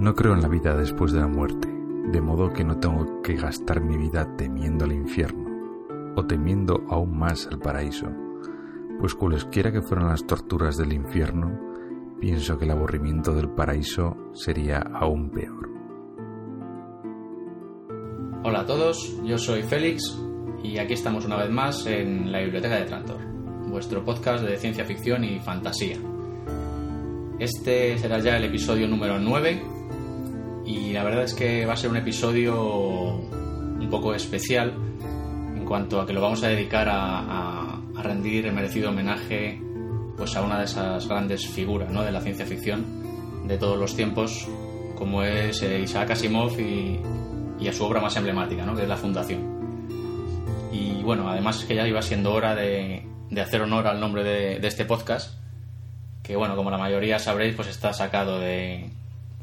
No creo en la vida después de la muerte, de modo que no tengo que gastar mi vida temiendo al infierno, o temiendo aún más al paraíso, pues cualesquiera que fueran las torturas del infierno, pienso que el aburrimiento del paraíso sería aún peor. Hola a todos, yo soy Félix y aquí estamos una vez más en la Biblioteca de Trantor, vuestro podcast de ciencia ficción y fantasía. Este será ya el episodio número 9 y la verdad es que va a ser un episodio un poco especial en cuanto a que lo vamos a dedicar a, rendir el merecido homenaje pues a una de esas grandes figuras ¿no? de la ciencia ficción de todos los tiempos como es eh, Isaac Asimov y, a su obra más emblemática, ¿no? que es La Fundación. Y bueno, además es que ya iba siendo hora de, hacer honor al nombre de, este podcast, que bueno, como la mayoría sabréis, pues está sacado de,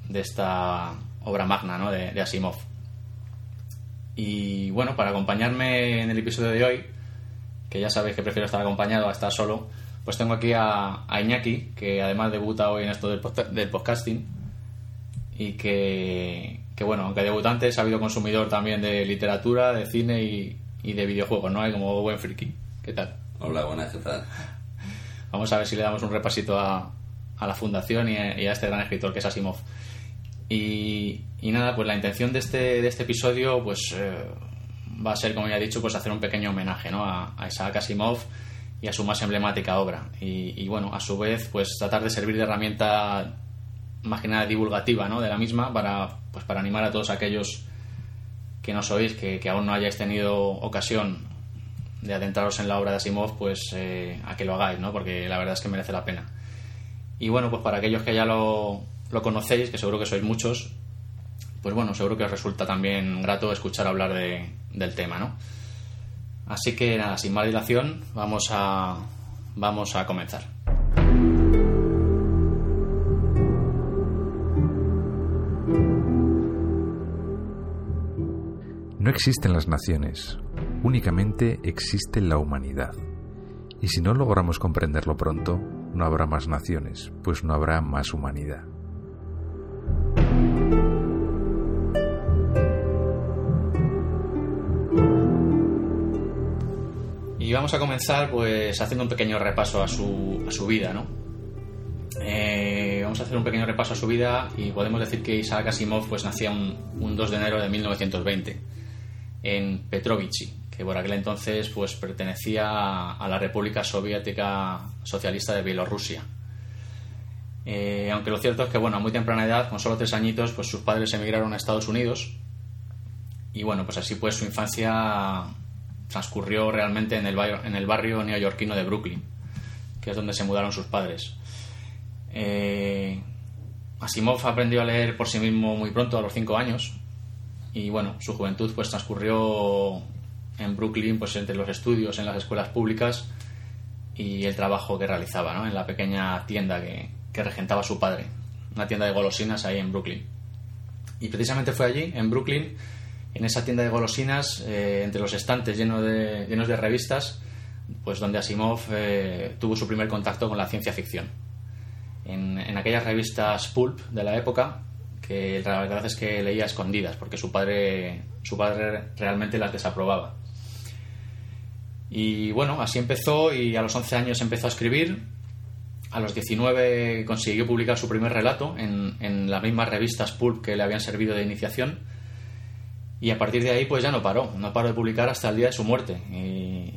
de esta obra magna ¿no? de, Asimov. Y bueno, para acompañarme en el episodio de hoy, que ya sabéis que prefiero estar acompañado a estar solo, pues tengo aquí a, Iñaki, que además debuta hoy en esto del, del podcasting y que, que, bueno, aunque debutante es habido consumidor también de literatura, de cine y, y de videojuegos, ¿no? Hay como buen friki. ¿Qué tal? Hola, buenas, ¿qué tal? Vamos a ver si le damos un repasito a, a la fundación y a, este gran escritor que es Asimov. Y, nada, pues la intención de este, de este episodio pues eh, va a ser, como ya he dicho, pues hacer un pequeño homenaje ¿no? a, a Isaac Asimov y a su más emblemática obra. Y, y, bueno, a su vez, pues tratar de servir de herramienta más que nada divulgativa ¿no? de la misma para, pues, para animar a todos aquellos que no sois, que, que aún no hayáis tenido ocasión de adentraros en la obra de Asimov, pues eh, a que lo hagáis, ¿no? porque la verdad es que merece la pena. Y bueno, pues para aquellos que ya lo, lo conocéis, que seguro que sois muchos, pues bueno, seguro que os resulta también grato escuchar hablar de, del tema, ¿no? Así que nada, sin más dilación, vamos a, vamos a comenzar. No existen las naciones, únicamente existe la humanidad. Y si no logramos comprenderlo pronto, no habrá más naciones, pues no habrá más humanidad. Vamos a comenzar pues haciendo un pequeño repaso a su, a su vida, ¿no? Eh, vamos a hacer un pequeño repaso a su vida y podemos decir que Isaac Asimov pues nacía un, 2 de enero de 1920 en Petrovichi, que por aquel entonces pues pertenecía a la República Soviética Socialista de Bielorrusia. Eh, aunque lo cierto es que, bueno, a muy temprana edad, con solo tres añitos, pues sus padres emigraron a Estados Unidos y, bueno, pues así pues su infancia transcurrió realmente en el, barrio, en el barrio neoyorquino de Brooklyn, que es donde se mudaron sus padres. Eh, Asimov aprendió a leer por sí mismo muy pronto, a los cinco años, y bueno, su juventud pues transcurrió en Brooklyn, pues entre los estudios en las escuelas públicas y el trabajo que realizaba, ¿no? En la pequeña tienda que, que regentaba su padre, una tienda de golosinas ahí en Brooklyn. Y precisamente fue allí, en Brooklyn, en esa tienda de golosinas, eh, entre los estantes llenos de, revistas, pues donde Asimov eh, tuvo su primer contacto con la ciencia ficción. En, aquellas revistas pulp de la época, que la verdad es que leía escondidas, porque su padre, su padre realmente las desaprobaba. Y bueno, así empezó y a los 11 años empezó a escribir. A los 19 consiguió publicar su primer relato en, en las mismas revistas pulp que le habían servido de iniciación y a partir de ahí, pues ya no paró, no paró de publicar hasta el día de su muerte. Y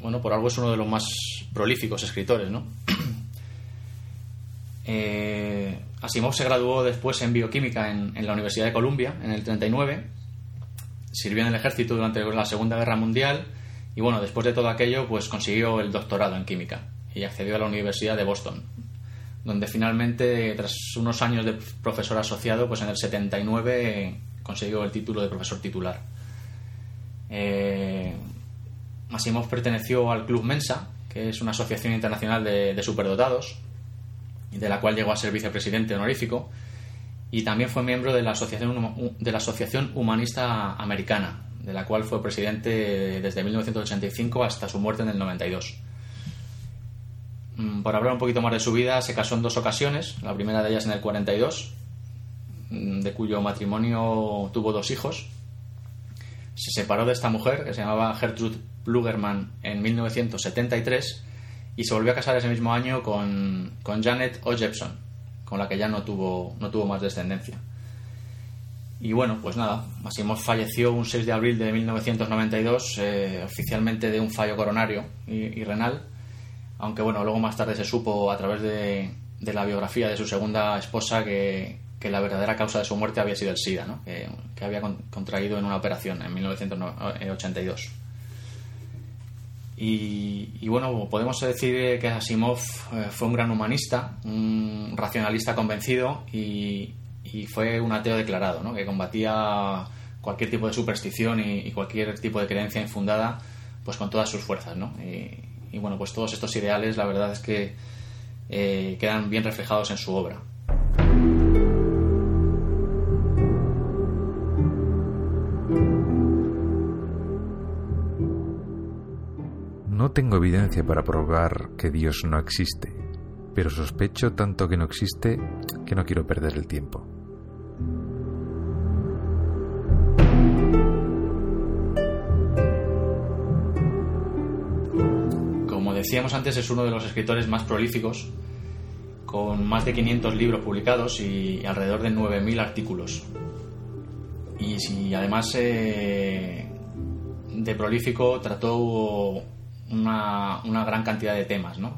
bueno, por algo es uno de los más prolíficos escritores, ¿no? eh, Asimov se graduó después en bioquímica en, la Universidad de Columbia en el 39. Sirvió en el ejército durante la Segunda Guerra Mundial y bueno, después de todo aquello, pues consiguió el doctorado en química y accedió a la Universidad de Boston, donde finalmente, tras unos años de profesor asociado, pues en el 79 consiguió el título de profesor titular. Eh, perteneció al Club Mensa, que es una asociación internacional de, superdotados, de la cual llegó a ser vicepresidente honorífico, y también fue miembro de la Asociación, de la Asociación Humanista Americana, de la cual fue presidente desde 1985 hasta su muerte en el 92. Mm, por hablar un poquito más de su vida, se casó en dos ocasiones, la primera de ellas en el 42 mm, de cuyo matrimonio tuvo dos hijos. Se separó de esta mujer, que se llamaba Gertrude Blugerman, en 1973 y se volvió a casar ese mismo año con, con Janet O. Jepson, con la que ya no tuvo, no tuvo más descendencia. Y bueno, pues nada, Asimov falleció un 6 de abril de 1992, eh, oficialmente de un fallo coronario y, renal, aunque bueno, luego más tarde se supo a través de, de la biografía de su segunda esposa que, que, la verdadera causa de su muerte había sido el SIDA, ¿no? que, había contraído en una operación en 1982. Y, bueno, podemos decir que Asimov eh, fue un gran humanista, un racionalista convencido y, fue un ateo declarado, ¿no? que combatía cualquier tipo de superstición y, cualquier tipo de creencia infundada pues con todas sus fuerzas. ¿no? Y, bueno, pues todos estos ideales la verdad es que eh, quedan bien reflejados en su obra. No tengo evidencia para probar que Dios no existe, pero sospecho tanto que no existe que no quiero perder el tiempo. Como decíamos antes, es uno de los escritores más prolíficos, con más de 500 libros publicados y alrededor de 9.000 artículos. Y si además eh, de prolífico trató una, una gran cantidad de temas, ¿no?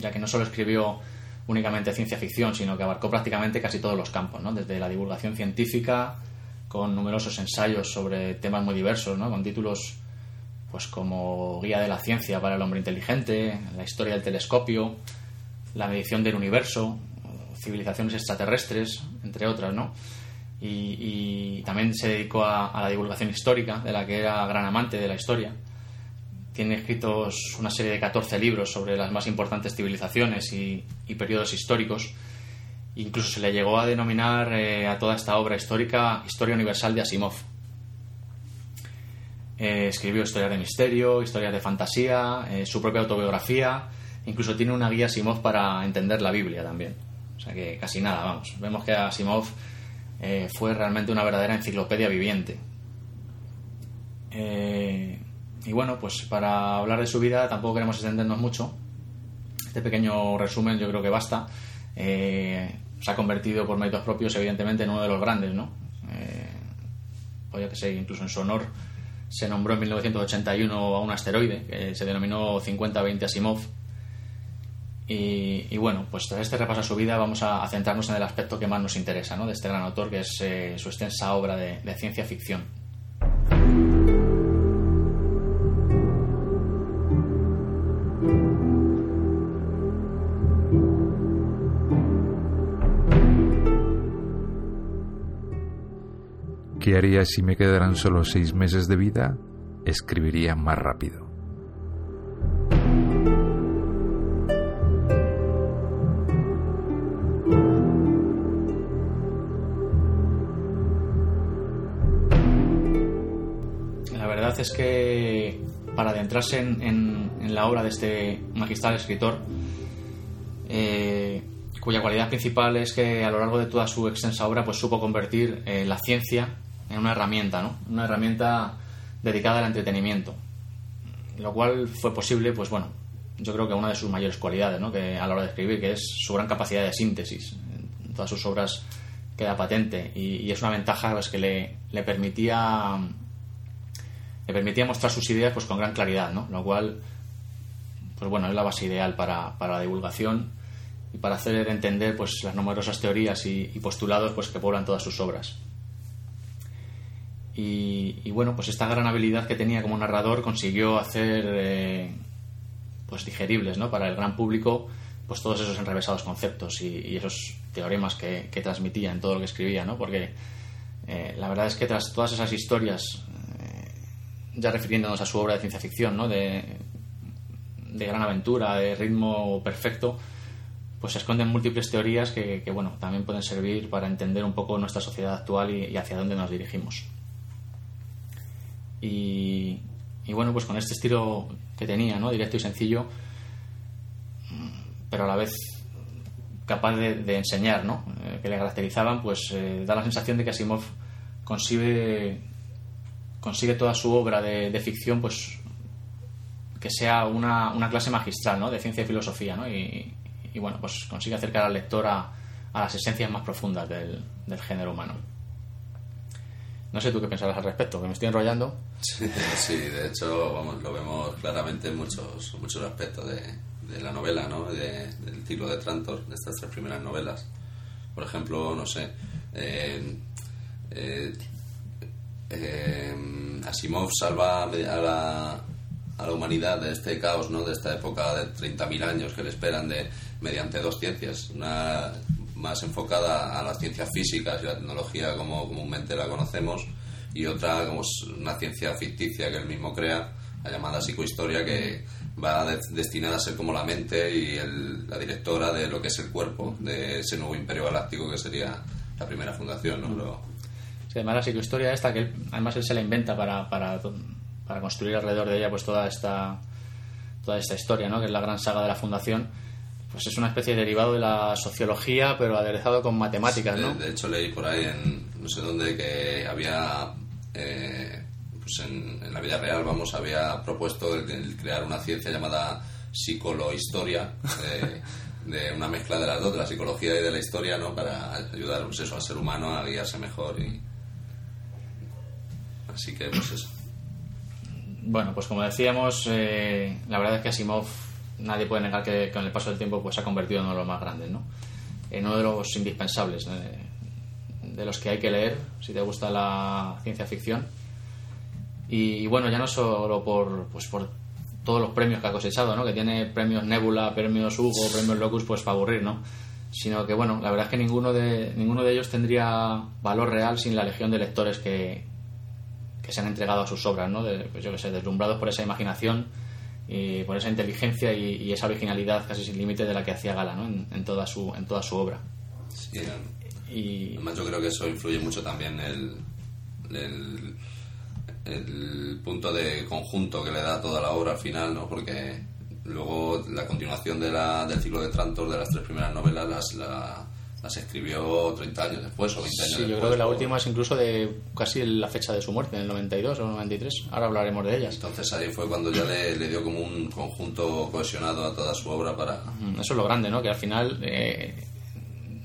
ya que no solo escribió únicamente ciencia ficción, sino que abarcó prácticamente casi todos los campos, ¿no? desde la divulgación científica, con numerosos ensayos sobre temas muy diversos, ¿no? con títulos pues como Guía de la Ciencia para el Hombre Inteligente, La Historia del Telescopio, La Medición del Universo, Civilizaciones Extraterrestres, entre otras, ¿no? Y, también se dedicó a, la divulgación histórica, de la que era gran amante de la historia tiene escritos una serie de 14 libros sobre las más importantes civilizaciones y, periodos históricos. Incluso se le llegó a denominar eh, a toda esta obra histórica Historia Universal de Asimov. Eh, escribió historias de misterio, historias de fantasía, eh, su propia autobiografía, incluso tiene una guía Asimov para entender la Biblia también. O sea que casi nada, vamos. Vemos que Asimov fue realmente una verdadera enciclopedia viviente. Y bueno, pues para hablar de su vida tampoco queremos extendernos mucho. Este pequeño resumen yo creo que basta. Eh, se ha convertido por méritos propios, evidentemente, en uno de los grandes, ¿no? Eh, o que sé, incluso en su honor se nombró en 1981 a un asteroide que se denominó 5020 Asimov. Y, bueno, pues tras este repaso a su vida vamos a, centrarnos en el aspecto que más nos interesa ¿no? de este gran autor, que es eh, su extensa obra de ciencia ficción. ¿Qué haría si me quedaran solo seis meses de vida? Escribiría más rápido. La verdad es que para adentrarse en, la obra de este magistral escritor, eh, cuya cualidad principal es que a lo largo de toda su extensa obra pues supo convertir eh, la ciencia en una herramienta, ¿no? Una herramienta dedicada al entretenimiento. Lo cual fue posible, pues bueno, yo creo que una de sus mayores cualidades, ¿no? Que a la hora de escribir, que es su gran capacidad de síntesis. En todas sus obras queda patente y, es una ventaja pues, que le, permitía le permitía mostrar sus ideas pues con gran claridad, ¿no? Lo cual pues bueno, es la base ideal para, la divulgación y para hacer entender pues las numerosas teorías y, y postulados pues que poblan todas sus obras. Y, bueno, pues esta gran habilidad que tenía como narrador consiguió hacer eh, pues digeribles ¿no? para el gran público pues todos esos enrevesados conceptos y, esos teoremas que, transmitía en todo lo que escribía, ¿no? porque eh, la verdad es que tras todas esas historias, eh, ya refiriéndonos a su obra de ciencia ficción, ¿no? de, de gran aventura, de ritmo perfecto, pues se esconden múltiples teorías que, bueno, también pueden servir para entender un poco nuestra sociedad actual y hacia dónde nos dirigimos. Y, bueno, pues con este estilo que tenía, ¿no? Directo y sencillo, pero a la vez capaz de, enseñar, ¿no? que le caracterizaban, pues da la sensación de que Asimov consigue consigue toda su obra de, ficción pues que sea una, clase magistral ¿no? de ciencia y filosofía ¿no? y, bueno pues consigue acercar al lector a, las esencias más profundas del, género humano no sé tú qué pensarás al respecto que me estoy enrollando sí, de hecho vamos, lo vemos claramente en muchos muchos aspectos de, de la novela ¿no? del ciclo de Trantor de estas tres primeras novelas por ejemplo no sé eh, eh, eh, Asimov salva a la, a la humanidad de este caos, ¿no? de esta época de 30.000 años que le esperan de, mediante dos ciencias. Una más enfocada a las ciencias físicas y la tecnología como comúnmente la conocemos y otra como una ciencia ficticia que él mismo crea, la llamada psicohistoria que va destinada a ser como la mente y la directora de lo que es el cuerpo de ese nuevo imperio galáctico que sería la primera fundación. ¿no? además la psicohistoria esta, que además él se la inventa para, para, para, construir alrededor de ella pues toda esta, toda esta historia, ¿no? que es la gran saga de la Fundación, pues es una especie de derivado de la sociología, pero aderezado con matemáticas, ¿no? De, hecho leí por ahí en no sé dónde que había... Eh, pues en, la vida real, vamos, había propuesto el, crear una ciencia llamada psicolohistoria, eh, de una mezcla de las dos, de la psicología y de la historia, ¿no? Para ayudar pues eso, al ser humano a guiarse mejor y, Así que, pues eso. Bueno, pues como decíamos, eh, la verdad es que Asimov, nadie puede negar que con el paso del tiempo pues, se ha convertido en uno de los más grandes, ¿no? En uno de los indispensables, de los que hay que leer si te gusta la ciencia ficción. Y, bueno, ya no solo por, pues, por todos los premios que ha cosechado, ¿no? Que tiene premios Nebula, premios Hugo, premios Locus, pues para aburrir, ¿no? Sino que, bueno, la verdad es que ninguno de, ninguno de ellos tendría valor real sin la legión de lectores que, que se han entregado a sus obras, ¿no? De, pues yo que sé, deslumbrados por esa imaginación y por esa inteligencia y, esa originalidad casi sin límite de la que hacía gala, ¿no? En, toda su en toda su obra. Sí, y además yo creo que eso influye mucho también el, el, el punto de conjunto que le da toda la obra al final, ¿no? Porque luego la continuación de la, del ciclo de Trantor de las tres primeras novelas las, la, las escribió 30 años después o 20 años sí, yo creo que la última es incluso de casi la fecha de su muerte, en el 92 o 93. Ahora hablaremos de ellas. Entonces ahí fue cuando ya le, dio como un conjunto cohesionado a toda su obra para... Eso es lo grande, ¿no? Que al final... Eh,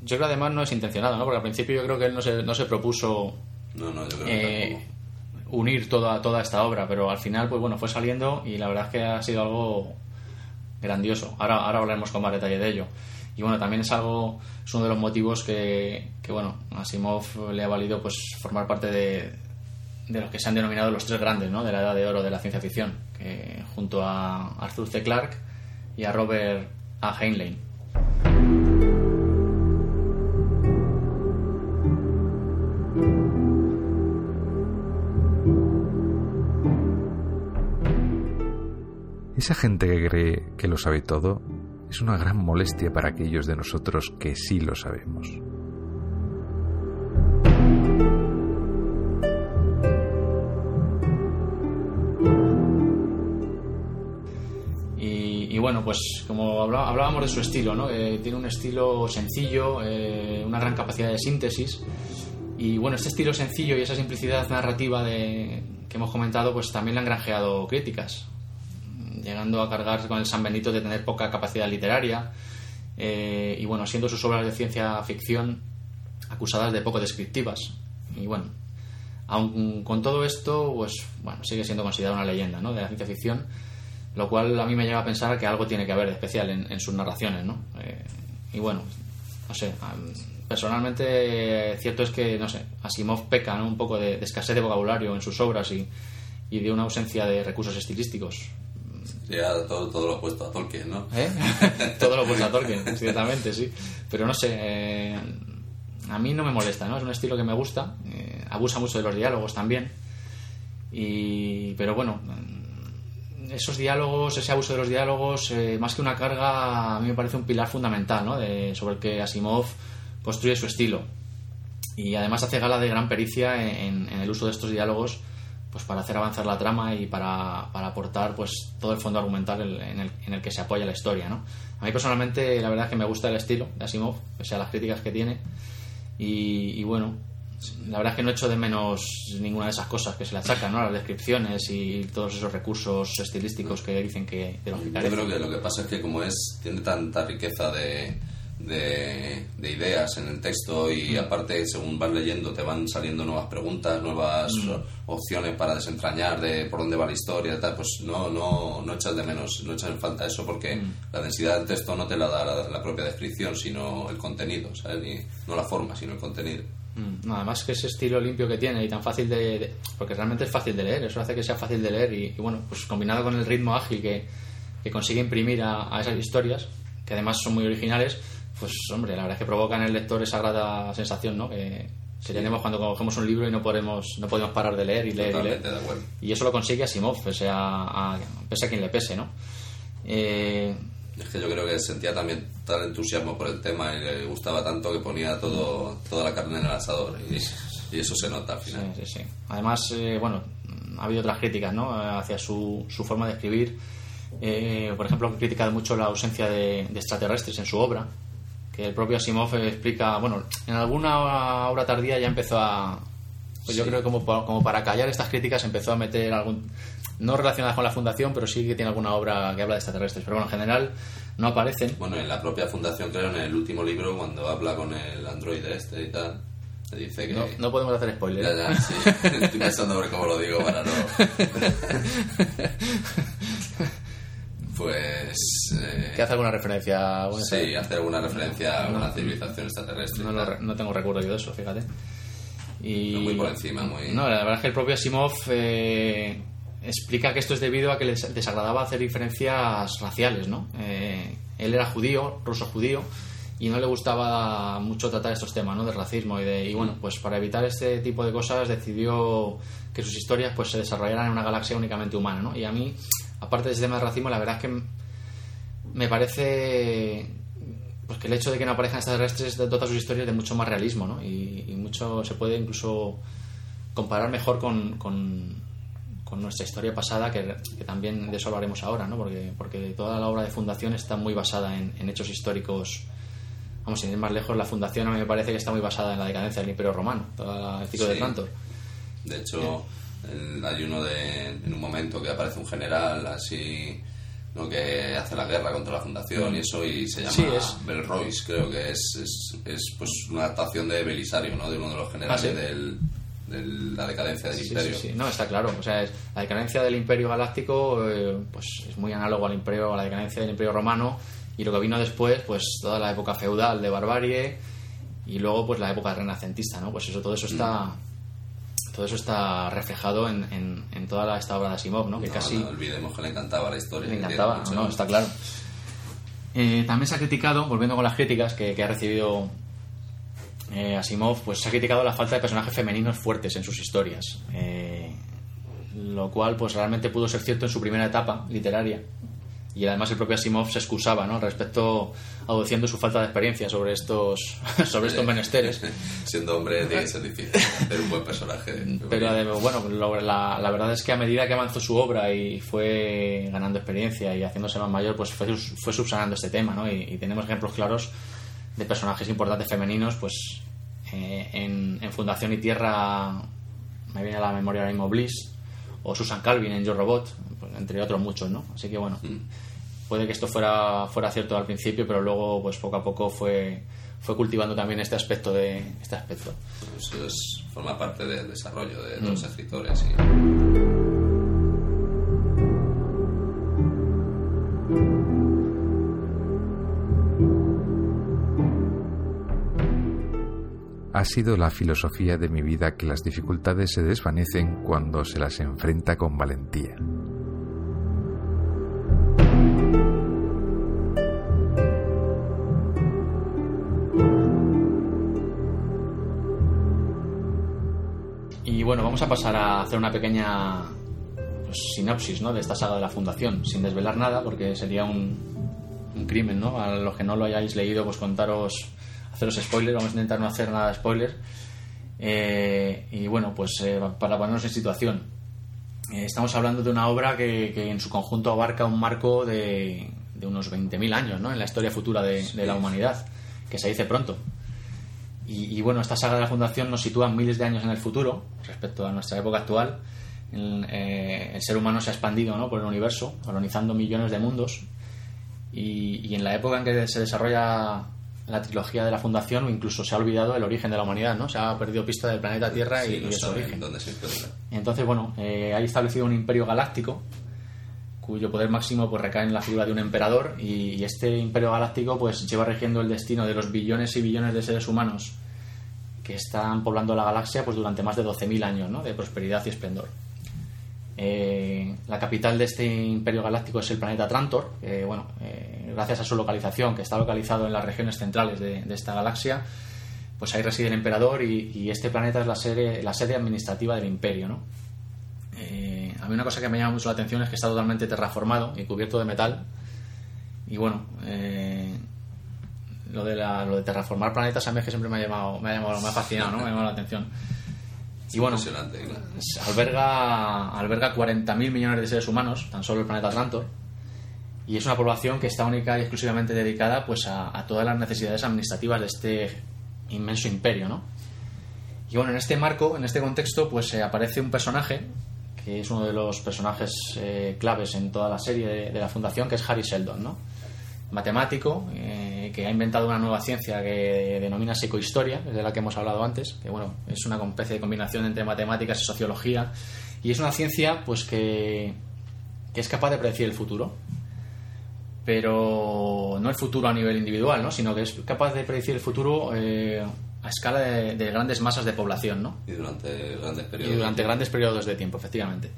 yo creo además no es intencionado, ¿no? Porque al principio yo creo que él no se, no se propuso... No, no, yo creo que eh, unir toda, toda esta obra, pero al final, pues bueno, fue saliendo y la verdad es que ha sido algo grandioso. Ahora, ahora hablaremos con más detalle de ello. Y bueno, también es algo, es uno de los motivos que, que bueno, Asimov le ha valido pues formar parte de, de los que se han denominado los tres grandes ¿no? de la edad de oro de la ciencia ficción, que junto a Arthur C. Clarke y a Robert A. Heinlein. Esa gente que cree que lo sabe todo es una gran molestia para aquellos de nosotros que sí lo sabemos. Y, bueno, pues como hablábamos de su estilo. Eh, tiene un estilo sencillo, eh, una gran capacidad de síntesis. Y bueno, este estilo sencillo y esa simplicidad narrativa de, que hemos comentado, pues también le han granjeado críticas llegando a cargar con el San Benito de tener poca capacidad literaria eh, y bueno, siendo sus obras de ciencia ficción acusadas de poco descriptivas. Y bueno, aun con todo esto, pues bueno, sigue siendo considerado una leyenda ¿no? de la ciencia ficción, lo cual a mí me lleva a pensar que algo tiene que haber de especial en, sus narraciones, ¿no? Eh, y bueno, no sé, personalmente cierto es que, no sé, Asimov peca un poco de, escasez de vocabulario en sus obras y, y de una ausencia de recursos estilísticos. Ya todo, todo lo opuesto a Tolkien, ¿no? ¿Eh? todo lo opuesto a Tolkien, ciertamente, sí. Pero no sé, eh, a mí no me molesta, ¿no? Es un estilo que me gusta, eh, abusa mucho de los diálogos también. Y, pero bueno, esos diálogos, ese abuso de los diálogos, más que una carga, a mí me parece un pilar fundamental, ¿no? De, sobre el que Asimov construye su estilo. Y además hace gala de gran pericia en, en el uso de estos diálogos pues para hacer avanzar la trama y para, para aportar pues todo el fondo argumental en el, en el que se apoya la historia, ¿no? A mí personalmente la verdad es que me gusta el estilo de Asimov, pese a las críticas que tiene y, y bueno, la verdad es que no echo de menos ninguna de esas cosas que se le achacan, ¿no? Las descripciones y todos esos recursos estilísticos que dicen que de los que Yo creo que lo que pasa es que como es tiene tanta riqueza de, de, de ideas en el texto y aparte según vas leyendo te van saliendo nuevas preguntas, nuevas opciones para desentrañar de por dónde va la historia y tal, pues no, no, no echas de menos, no echas en falta eso porque la densidad del texto no te la da la, la propia descripción, sino el contenido, ¿sabes? Ni- no la forma, sino el contenido. Mm, no, además que ese estilo limpio que tiene y tan fácil de, de- porque realmente es fácil de leer eso hace que sea fácil de leer y, y bueno pues combinado con el ritmo ágil que, que consigue imprimir a, a esas historias que además son muy originales pues hombre la verdad es que provocan en el lector esa grata sensación no que, que tenemos cuando cogemos un libro y no podemos no podemos parar de leer y leer y leer Totalmente de acuerdo. y eso lo consigue Asimov pese a, a- pese a quien le pese no Eh, Es que yo creo que sentía también tal entusiasmo por el tema y le gustaba tanto que ponía todo, toda la carne en el asador y, y eso se nota al Sí, final. sí, sí. Además, eh, bueno, ha habido otras críticas, ¿no? Hacia su, su forma de escribir. Eh, por ejemplo, ha criticado mucho la ausencia de, de extraterrestres en su obra. Que el propio Asimov explica, bueno, en alguna obra tardía ya empezó a. Pues yo creo que como, como para callar estas críticas empezó a meter algún. No relacionadas con la fundación, pero sí que tiene alguna obra que habla de extraterrestres. Pero bueno, en general no aparecen. Bueno, en la propia fundación, creo, en el último libro, cuando habla con el androide este y tal, dice que... No, no podemos hacer spoilers. Ya, ya, sí. Estoy pensando por cómo lo digo para no... pues... eh, ¿Que hace alguna referencia? a sí, hace alguna referencia a una civilización extraterrestre. No, lo no tengo recuerdo yo de eso, fíjate. Y, Pero muy por encima, muy- No, la verdad es que el propio Asimov eh, explica que esto es debido a que les desagradaba hacer diferencias raciales, ¿no? Eh, él era judío, ruso judío, y no le gustaba mucho tratar estos temas, ¿no? Del racismo y de... Y bueno, pues para evitar este tipo de cosas decidió que sus historias pues se desarrollaran en una galaxia únicamente humana, ¿no? Y a mí, aparte de ese tema del racismo, la verdad es que me parece pues que el hecho de que no aparezcan extraterrestres dota sus historias de mucho más realismo, ¿no? Y, y mucho se puede incluso comparar mejor con, con, con nuestra historia pasada, que, que también de eso hablaremos ahora, ¿no? Porque, porque toda la obra de Fundación está muy basada en, en hechos históricos. Vamos, sin ir más lejos, la Fundación a mí me parece que está muy basada en la decadencia del Imperio Romano, todo el ciclo de Sí. Trantor. De hecho, el- hay uno de, en un momento que aparece un general así, ¿no? que hace la guerra contra la fundación y eso, y se llama Sí, es- creo que es, es, es, pues una adaptación de Belisario, ¿no? de uno de los generales Ah, sí. del, de la decadencia del Sí, imperio. sí, sí. No, está claro. O sea, es- la decadencia del Imperio Galáctico eh, pues es muy análogo al imperio, a la decadencia del Imperio Romano y lo que vino después, pues toda la época feudal de barbarie y luego pues la época renacentista, ¿no? Pues eso, todo eso está todo eso está reflejado en, en, en toda la, esta obra de Asimov, ¿no? Que No, casi no olvidemos que le encantaba la historia. tiene encantaba, no, está claro. Eh, también se ha criticado, volviendo con las críticas que, que ha recibido eh, Asimov, pues se ha criticado la falta de personajes femeninos fuertes en sus historias. Eh, lo cual, pues realmente pudo ser cierto en su primera etapa literaria. Y además el propio Asimov se excusaba, ¿no? Respecto, aduciendo su falta de experiencia sobre estos, sobre estos menesteres. Siendo hombre tiene que ser difícil hacer un buen personaje. Pero bueno, lo- la, la verdad es que a medida que avanzó su obra y fue ganando experiencia y haciéndose más mayor, pues fue, fue subsanando este tema, ¿no? Y, y tenemos ejemplos claros de personajes importantes femeninos, pues eh, en, en Fundación y Tierra me viene a la memoria ahora mismo Bliss o Susan Calvin en Yo Robot, entre otros muchos, ¿no? Así que bueno, puede que esto fuera fuera cierto al principio, pero luego pues poco a poco fue fue cultivando también este aspecto de este aspecto. Eso es, forma parte del desarrollo de Mm. los escritores. y- Ha sido la filosofía de mi vida que las dificultades se desvanecen cuando se las enfrenta con valentía. Bueno, vamos a pasar a hacer una pequeña pues, sinopsis ¿no? de esta saga de la Fundación, sin desvelar nada, porque sería un, un crimen, ¿no? A los que no lo hayáis leído, pues contaros, haceros spoilers, vamos a intentar no hacer nada de spoiler. Eh, y bueno, pues eh, para ponernos en situación, eh, estamos hablando de una obra que, que en su conjunto abarca un marco de, de unos 20.000 años ¿no? en la historia futura de, de, la humanidad, que se dice pronto. Y, y, bueno, esta saga de la Fundación nos sitúa miles de años en el futuro respecto a nuestra época actual. El, eh, el ser humano se ha expandido ¿no? por el universo, colonizando millones de mundos. Y, y, en la época en que se desarrolla la trilogía de la Fundación, o incluso se ha olvidado el origen de la humanidad, ¿no? Se ha perdido pista del planeta Tierra sí, y, no y su origen. Dónde se. Entonces, bueno, eh, hay establecido un imperio galáctico cuyo poder máximo pues recae en la figura de un emperador y, este imperio galáctico pues lleva regiendo el destino de los billones y billones de seres humanos que están poblando la galaxia pues durante más de 12.000 años ¿no? de prosperidad y esplendor. Eh, la capital de este imperio galáctico es el planeta Trantor, bueno, eh, gracias a su localización, que está localizado en las regiones centrales de, de esta galaxia, pues ahí reside el emperador y, y este planeta es la sede, la sede administrativa del imperio, ¿no? A mí una cosa que me llama mucho la atención es que está totalmente terraformado y cubierto de metal. Y bueno, eh, lo, de la, lo de terraformar planetas a mí es que siempre me ha llamado, me ha, llamado, me ha fascinado, ¿no? me ha llamado la atención. Y bueno, claro. alberga, alberga 40.000 millones de seres humanos, tan solo el planeta Trantor. Y es una población que está única y exclusivamente dedicada pues, a, a todas las necesidades administrativas de este inmenso imperio, ¿no? Y bueno, en este marco, en este contexto, pues eh, aparece un personaje que es uno de los personajes eh, claves en toda la serie de, la Fundación, que es Harry Sheldon, ¿no? Matemático, eh, que ha inventado una nueva ciencia que denomina psicohistoria, de la que hemos hablado antes, que bueno, es una especie de combinación entre matemáticas y sociología, y es una ciencia pues que, que es capaz de predecir el futuro, pero no el futuro a nivel individual, ¿no? sino que es capaz de predecir el futuro eh, a escala de, de, grandes masas de población, ¿no? Y durante grandes periodos. Y durante grandes periodos de tiempo, efectivamente.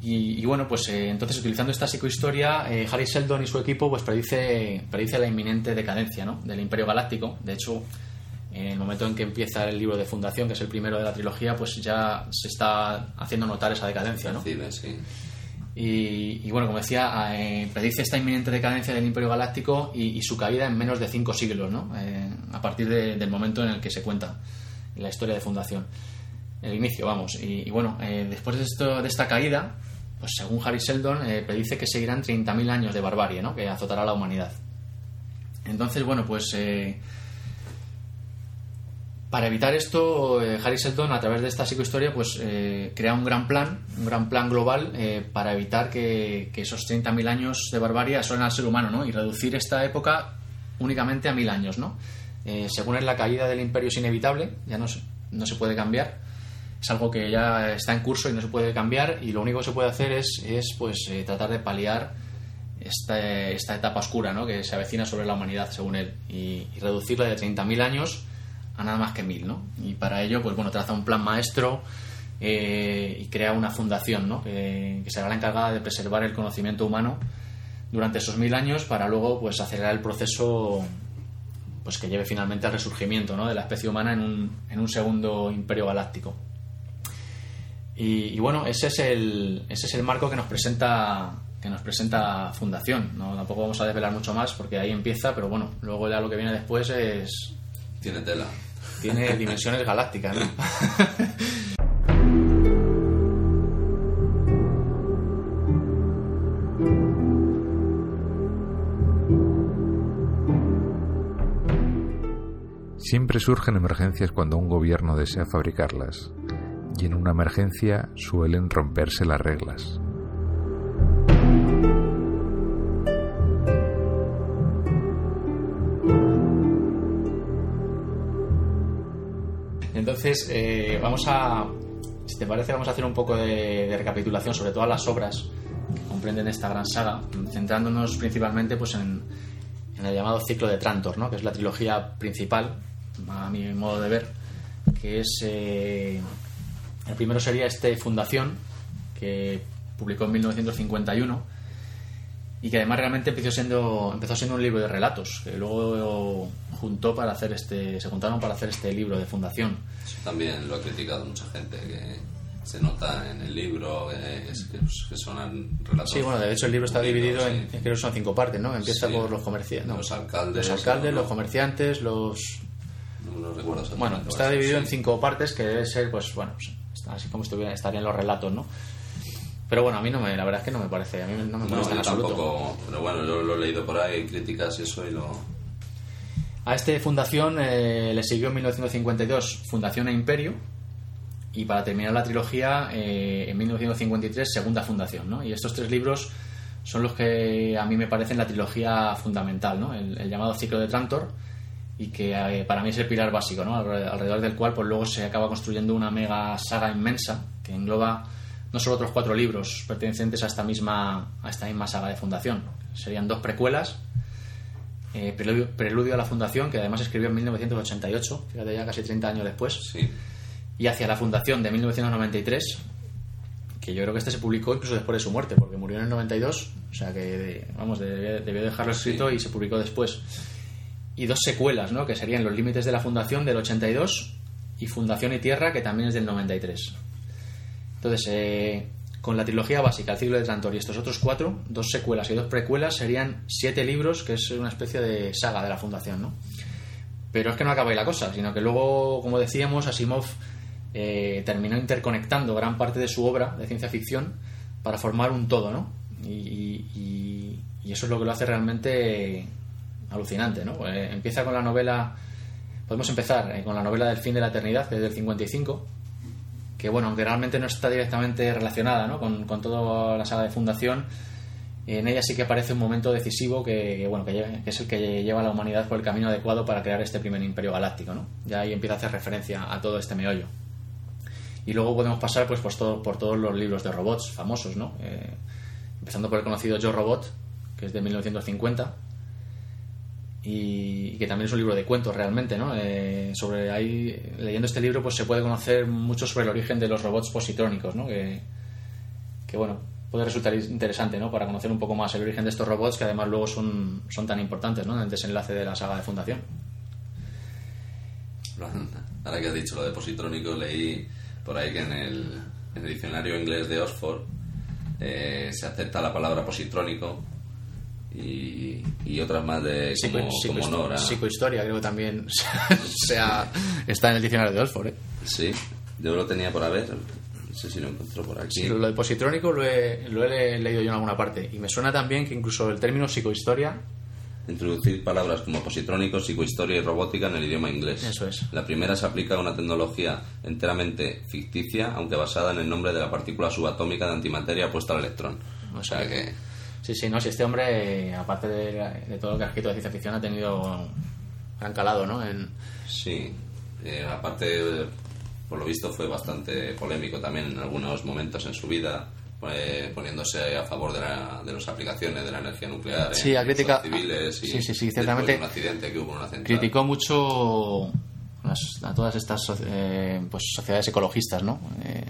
Y, y bueno, pues eh, entonces utilizando esta psicohistoria, eh, Harry Sheldon y su equipo pues predice, predice la inminente decadencia ¿no? del Imperio Galáctico. De hecho, en el momento en que empieza el libro de fundación, que es el primero de la trilogía, pues ya se está haciendo notar esa decadencia, ¿no? Sí, sí. Y, bueno, como decía, eh, predice esta inminente decadencia del Imperio Galáctico y, su caída en menos de cinco siglos, ¿no? Eh, a partir de, del momento en el que se cuenta la historia de fundación. El inicio, vamos. Y, bueno, eh, después de, esto, de esta caída, pues según Harry Sheldon, eh, predice que seguirán 30.000 años de barbarie, ¿no? Que azotará a la humanidad. Entonces, bueno, pues para evitar esto, eh, Harry Sheldon, a través de esta psicohistoria, pues eh, crea un gran plan, un gran plan global eh, para evitar que, que esos 30.000 años de barbarie asolen al ser humano, ¿no? Y reducir esta época únicamente a mil años, ¿no? Según él, la caída del imperio es inevitable, ya no se, no se puede cambiar. Es algo que ya está en curso y no se puede cambiar y lo único que se puede hacer es, es pues tratar de paliar esta, esta etapa oscura, ¿no? Que se avecina sobre la humanidad, según él, y, y reducirla de 30.000 años a nada más que mil, ¿no? Y para ello, pues bueno, traza un plan maestro eh, y crea una fundación, ¿no? Que, que, será la encargada de preservar el conocimiento humano durante esos mil años para luego, pues, acelerar el proceso, pues, que lleve finalmente al resurgimiento, ¿no? De la especie humana en un, en un segundo imperio galáctico. Y, bueno, ese es el, ese es el marco que nos presenta que nos presenta Fundación. ¿no? Tampoco vamos a desvelar mucho más porque ahí empieza, pero bueno, luego ya lo que viene después es... Tiene tela tiene dimensiones galácticas, ¿no? Siempre surgen emergencias cuando un gobierno desea fabricarlas, y en una emergencia suelen romperse las reglas. Entonces, eh, vamos a, si te parece, vamos a hacer un poco de, de, recapitulación sobre todas las obras que comprenden esta gran saga, centrándonos principalmente pues, en, en el llamado ciclo de Trantor, ¿no? que es la trilogía principal, a mi modo de ver, que es... Eh, el primero sería este Fundación, que publicó en 1951 y que además realmente empezó siendo empezó siendo un libro de relatos que luego juntó para hacer este se juntaron para hacer este libro de fundación Eso también lo ha criticado mucha gente que se nota en el libro eh, es que, que, son relatos sí bueno de hecho el libro está dividido sí. en creo que son cinco partes no empieza sí. por los comerciantes no, los alcaldes los alcaldes no, los comerciantes los no, no recuerdo bueno está dividido sí. en cinco partes que debe ser pues bueno así como estuviera estarían los relatos no Pero bueno, a mí no me, la verdad es que no me parece, a mí no me No, molesta en yo absoluto. tampoco, pero bueno, yo lo he leído por ahí, críticas y eso, y lo... A este Fundación eh, le siguió en 1952 Fundación e Imperio y para terminar la trilogía eh, en 1953 Segunda Fundación. ¿no? Y estos tres libros son los que a mí me parecen la trilogía fundamental, ¿no? el, llamado ciclo de Trantor y que eh, para mí es el pilar básico, ¿no? Alre- alrededor del cual pues luego se acaba construyendo una mega saga inmensa que engloba no solo otros cuatro libros pertenecientes a esta misma a esta misma saga de fundación, serían dos precuelas eh, Preludio, Preludio a la Fundación, que además escribió en 1988, fíjate ya casi 30 años después, Sí, y Hacia la Fundación de 1993, que yo creo que este se publicó incluso después de su muerte, porque murió en el 92, o sea que, vamos, debió, dejarlo escrito Sí. y se publicó después. Y dos secuelas, ¿no? Que serían Los Límites de la Fundación del 82 y Fundación y Tierra, que también es del 93. Entonces, eh, con la trilogía básica, El ciclo de Trantor y estos otros cuatro, dos secuelas y dos precuelas, serían siete libros, que es una especie de saga de la Fundación, ¿no? Pero es que no acaba ahí la cosa, sino que luego, como decíamos, Asimov eh, terminó interconectando gran parte de su obra de ciencia ficción para formar un todo, ¿no? Y, eso es lo que lo hace realmente alucinante, ¿no? Eh, empieza con la novela, podemos empezar eh, con la novela del fin de la eternidad, que es del 55, que bueno, aunque realmente no está directamente relacionada ¿no? con, con toda la saga de fundación, en ella sí que aparece un momento decisivo que, bueno, que, es el que lleva a la humanidad por el camino adecuado para crear este primer imperio galáctico. ¿no? Ya ahí empieza a hacer referencia a todo este meollo. Y luego podemos pasar pues, pues todo- por todos los libros de robots famosos, ¿no? Eh, empezando por el conocido Yo Robot, que es de 1950, y, que también es un libro de cuentos realmente, ¿no? Eh, sobre ahí, leyendo este libro, pues se puede conocer mucho sobre el origen de los robots positrónicos, ¿no? Que, que, bueno, puede resultar interesante, ¿no? Para conocer un poco más el origen de estos robots que además luego son, son tan importantes, ¿no? En el desenlace de la saga de fundación. Ahora que has dicho lo de positrónico, leí por ahí que en el, en el diccionario inglés de Oxford eh, se acepta la palabra positrónico y, y otras más de como, Psico- como psico- honor a- psicohistoria creo que también sea, está en el diccionario de Oxford, ¿eh? Sí, yo lo tenía por haber, no sé si lo encuentro por aquí. Sí, lo de positrónico lo he, lo he leído yo en alguna parte y me suena también que incluso el término psicohistoria Introducir palabras como positrónico, psicohistoria y robótica en el idioma inglés. Eso es. La primera se aplica a una tecnología enteramente ficticia, aunque basada en el nombre de la partícula subatómica de antimateria puesta al electrón. O sea que... Sí, sí, no, si este hombre, aparte de, de todo lo que ha escrito de ciencia ficción, ha tenido gran calado, ¿no? En, Sí, eh, aparte, por lo visto, fue bastante polémico también en algunos momentos en su vida, eh, poniéndose a favor de, la, de las aplicaciones de la energía nuclear Sí, en a crítica- civiles y sí, sí, sí, ciertamente de un accidente que hubo en una central. criticó mucho las- a todas estas soci- eh, pues, sociedades ecologistas, ¿no? Eh,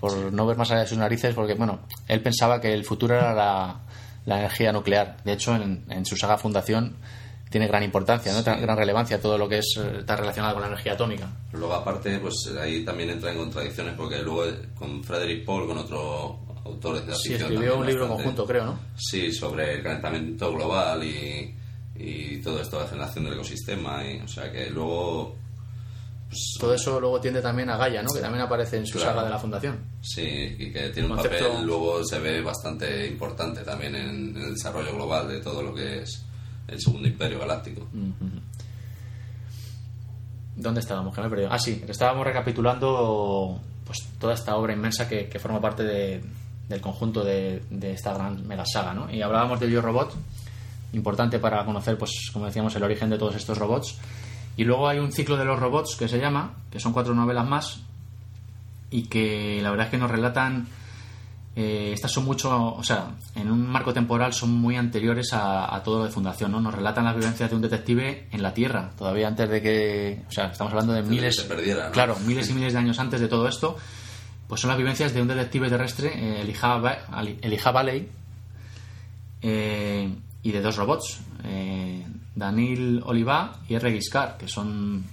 por no ver más allá de sus narices, porque, bueno, él pensaba que el futuro era la, la energía nuclear. De hecho, en, en su saga Fundación tiene gran importancia, ¿no? Sí. Gran relevancia todo lo que es, eh, está relacionado con la energía atómica. Luego, aparte, pues ahí también entra en contradicciones porque luego eh, con Frederick Paul, con otro autor de la Sí, ficción escribió un libro bastante- conjunto, creo, ¿no? Sí, sobre el calentamiento global y, y todo esto, la generación del ecosistema. Y, o sea que luego, pues, Todo eso luego tiende también a Gaia, ¿no? Que también aparece en su Claro. saga de la Fundación. sí, y que tiene un Concepto- papel, luego se ve bastante importante también en, en el desarrollo global de todo lo que es el segundo imperio galáctico. ¿Dónde estábamos? Que me he perdido. Ah, sí, estábamos recapitulando pues toda esta obra inmensa que, que forma parte de- del conjunto de, de esta gran mega saga, ¿no? Y hablábamos de Yo Robot, importante para conocer, pues, como decíamos, el origen de todos estos robots. Y luego hay un ciclo de los robots que se llama, que son cuatro novelas más, y que la verdad es que nos relatan eh, estas son mucho, o sea, en un marco temporal son muy anteriores a, a todo lo de Fundación, ¿no? Nos relatan las vivencias de un detective en la Tierra, todavía antes de que, o sea, estamos hablando de miles, se perdiera, ¿no? claro, miles y miles de años antes de todo esto, pues son las vivencias de un detective terrestre, eh, Elijah, eh, y de dos robots, Daniel Oliva y R. Giscard, que son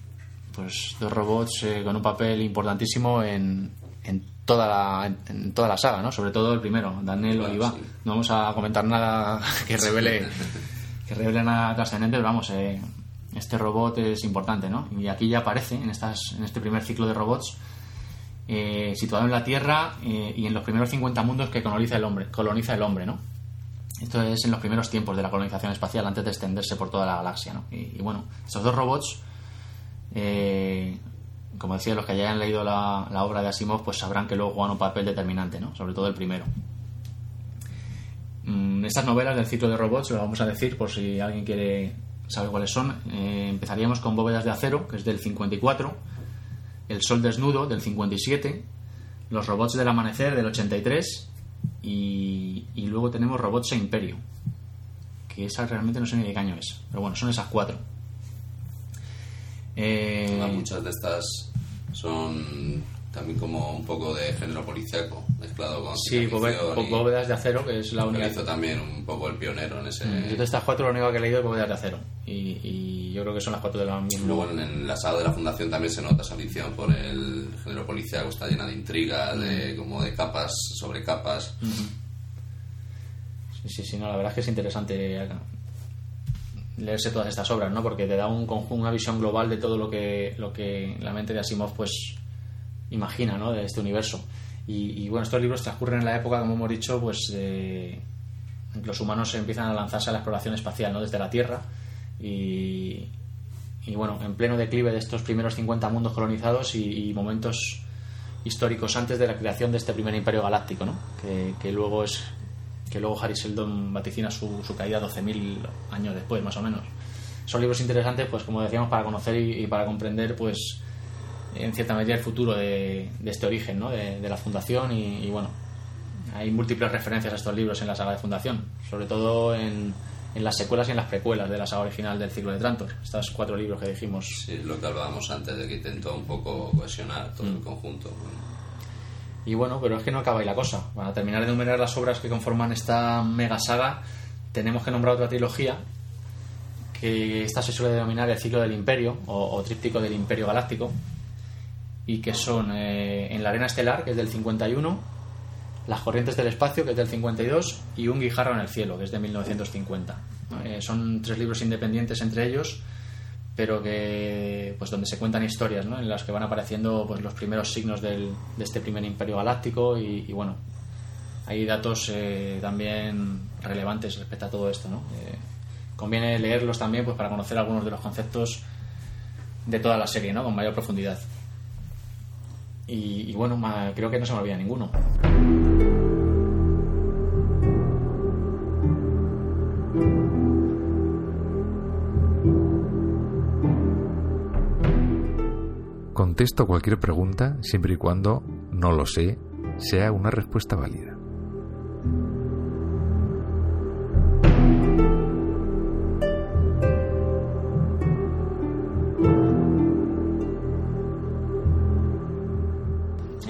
pues dos robots eh, con un papel importantísimo en, en toda la en, en toda la saga, ¿no? Sobre todo el primero, Daniel Claro, Oliva. sí. No vamos a comentar nada que revele que revele nada trascendente, pero vamos, eh, este robot es importante, ¿no? Y aquí ya aparece en estas en este primer ciclo de robots eh, situado en la Tierra eh, y en los primeros 50 mundos que coloniza el hombre, coloniza el hombre, ¿no? Esto es en los primeros tiempos de la colonización espacial, antes de extenderse por toda la galaxia, ¿no? Y, bueno, estos dos robots, eh, como decía, los que hayan leído la, obra de Asimov, pues sabrán que luego juegan un papel determinante, ¿no? Sobre todo el primero. Mm, Estas novelas del ciclo de robots, lo vamos a decir por si alguien quiere saber cuáles son. Eh, empezaríamos con Bóvedas de Acero, que es del 54, El Sol Desnudo, del 57, Los Robots del Amanecer, del 83, y, y luego tenemos Robots e Imperio, que esa realmente no sé ni de qué año es, pero bueno, son esas cuatro. Eh, Muchas de estas son también como un poco de género policíaco, mezclado con sí, Bóvedas de Acero, que es la única. hizo también un poco el pionero en ese... Yo de estas cuatro lo único que he leído es Bóvedas de Acero, y, y yo creo que son las cuatro de la misma. Luego en, en la saga de la Fundación también se nota esa ambición por el género policial, está llena de intrigas, de, como de capas sobre capas. Sí, sí, sí, no, la verdad es que es interesante leerse todas estas obras, ¿no? Porque te da un conjunto, una visión global de todo lo que, lo que la mente de Asimov pues imagina, ¿no? De este universo. Y, y, bueno, estos libros transcurren en la época, como hemos dicho, pues que los humanos empiezan a lanzarse a la exploración espacial, ¿no? Desde la Tierra y, bueno, en pleno declive de estos primeros 50 mundos colonizados y, momentos históricos antes de la creación de este primer imperio galáctico, ¿no? Que, que luego es que luego Harry Seldon vaticina su, su caída 12.000 años después, más o menos. Son libros interesantes, pues como decíamos, para conocer y, y para comprender, pues en cierta medida el futuro de, de este origen, ¿no? De, de la fundación y, y, bueno, hay múltiples referencias a estos libros en la saga de fundación, sobre todo en, en las secuelas y en las precuelas de la saga original del ciclo de Trantor, estos cuatro libros que dijimos. Sí, lo que hablábamos antes, de que intentó un poco cohesionar todo Mm. el conjunto. Y bueno, pero es que no acaba ahí la cosa. Para terminar de enumerar las obras que conforman esta mega saga, tenemos que nombrar otra trilogía, que esta se suele denominar el ciclo del imperio, o, o tríptico del imperio galáctico, y que son eh, En la arena estelar, que es del 51, Las corrientes del espacio, que es del 52, y Un guijarro en el cielo, que es de 1950. ¿no? Eh, son tres libros independientes entre ellos, pero que pues donde se cuentan historias ¿no? en las que van apareciendo pues los primeros signos del, de este primer imperio galáctico y, y, bueno hay datos eh, también relevantes respecto a todo esto ¿no? Eh, conviene leerlos también pues para conocer algunos de los conceptos de toda la serie ¿no? con mayor profundidad y, bueno creo que no se me olvida ninguno Contesto cualquier pregunta siempre y cuando, no lo sé, sea una respuesta válida.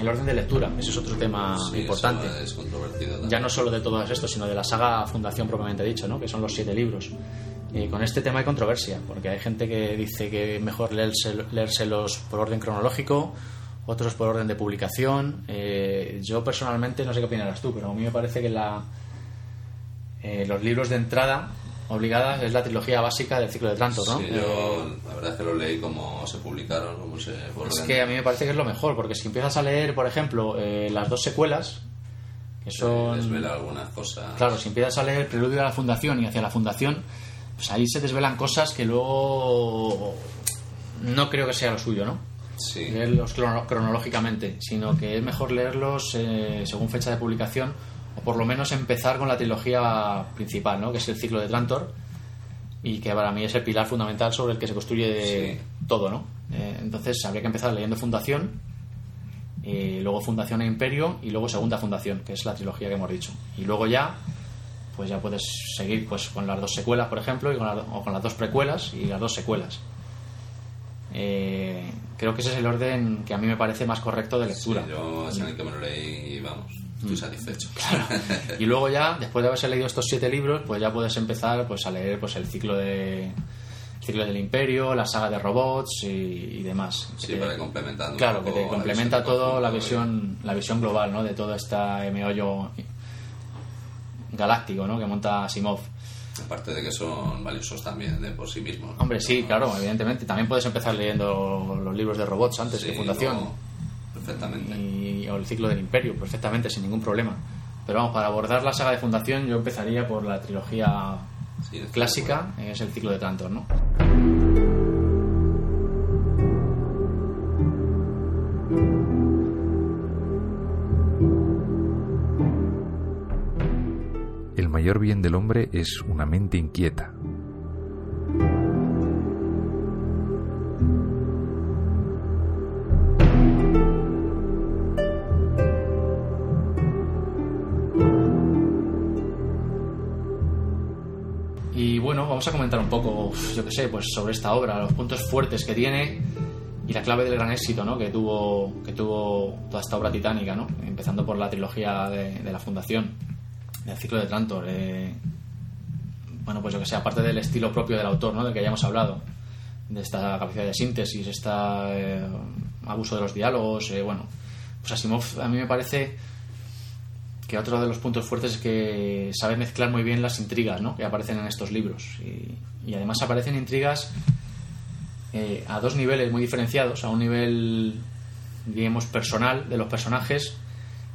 El orden de lectura ese es otro tema Sí, importante es controvertido también. ya no solo de todo esto, sino de la saga Fundación propiamente dicho, ¿no? que son los siete libros. Eh, con este tema hay controversia, porque hay gente que dice que mejor leerse, leérselos por orden cronológico, otros por orden de publicación. Eh, yo personalmente, no sé qué opinarás tú, pero a mí me parece que la, eh, los libros de entrada obligadas es la trilogía básica del ciclo de Trantor, ¿no? Sí, yo la verdad es que lo leí como se publicaron, como se por es que a mí me parece que es lo mejor, porque si empiezas a leer, por ejemplo, eh, las dos secuelas, que son... desvela algunas cosas. Claro, si empiezas a leer el preludio de la fundación y hacia la fundación, pues ahí se desvelan cosas que luego no creo que sea lo suyo, ¿no? Sí. Leerlos crono- cronológicamente, sino que es mejor leerlos eh, según fecha de publicación o por lo menos empezar con la trilogía principal, ¿no? Que es el ciclo de Trantor y que para mí es el pilar fundamental sobre el que se construye todo, ¿no? Eh, entonces habría que empezar leyendo Fundación, eh, luego Fundación e Imperio y luego Segunda Fundación, que es la trilogía que hemos dicho. Y luego ya, pues ya puedes seguir pues con las dos secuelas, por ejemplo, y con la- o con las dos precuelas y las dos secuelas. Eh, creo que ese es el orden que a mí me parece más correcto de Sí, lectura. yo es en el que me lo leí y vamos, estoy Mm. satisfecho. Y luego ya, después de haberse leído estos siete libros, pues ya puedes empezar pues a leer pues el ciclo de el ciclo del Imperio, la saga de robots y, y demás. Sí, Que- para ir complementando Claro, que te complementa todo la visión la visión global, ¿no? De todo este meollo galáctico, ¿no? Que monta Asimov. Aparte de que son valiosos también de por sí mismos. Hombre, sí, No- claro, evidentemente. También puedes empezar leyendo los libros de robots antes Sí, que Fundación. Perfectamente. Y, o el ciclo del imperio, perfectamente, sin ningún problema. Pero vamos, para abordar la saga de fundación yo empezaría por la trilogía Sí, clásica, es el ciclo de Trantor, ¿no? El mayor bien del hombre es una mente inquieta. Comentar un poco, yo qué sé, pues sobre esta obra, los puntos fuertes que tiene y la clave del gran éxito ¿no? que, tuvo, que tuvo toda esta obra titánica, ¿no? empezando por la trilogía de, de la Fundación, del ciclo de Trantor. eh, bueno, pues yo que sé, aparte del estilo propio del autor, ¿no? del que ya hemos hablado, de esta capacidad de síntesis, este abuso de los diálogos, eh, bueno, pues Asimov a mí me parece que otro de los puntos fuertes es que sabe mezclar muy bien las intrigas ¿no? que aparecen en estos libros. Y, además aparecen intrigas eh, a dos niveles muy diferenciados, a un nivel, digamos, personal de los personajes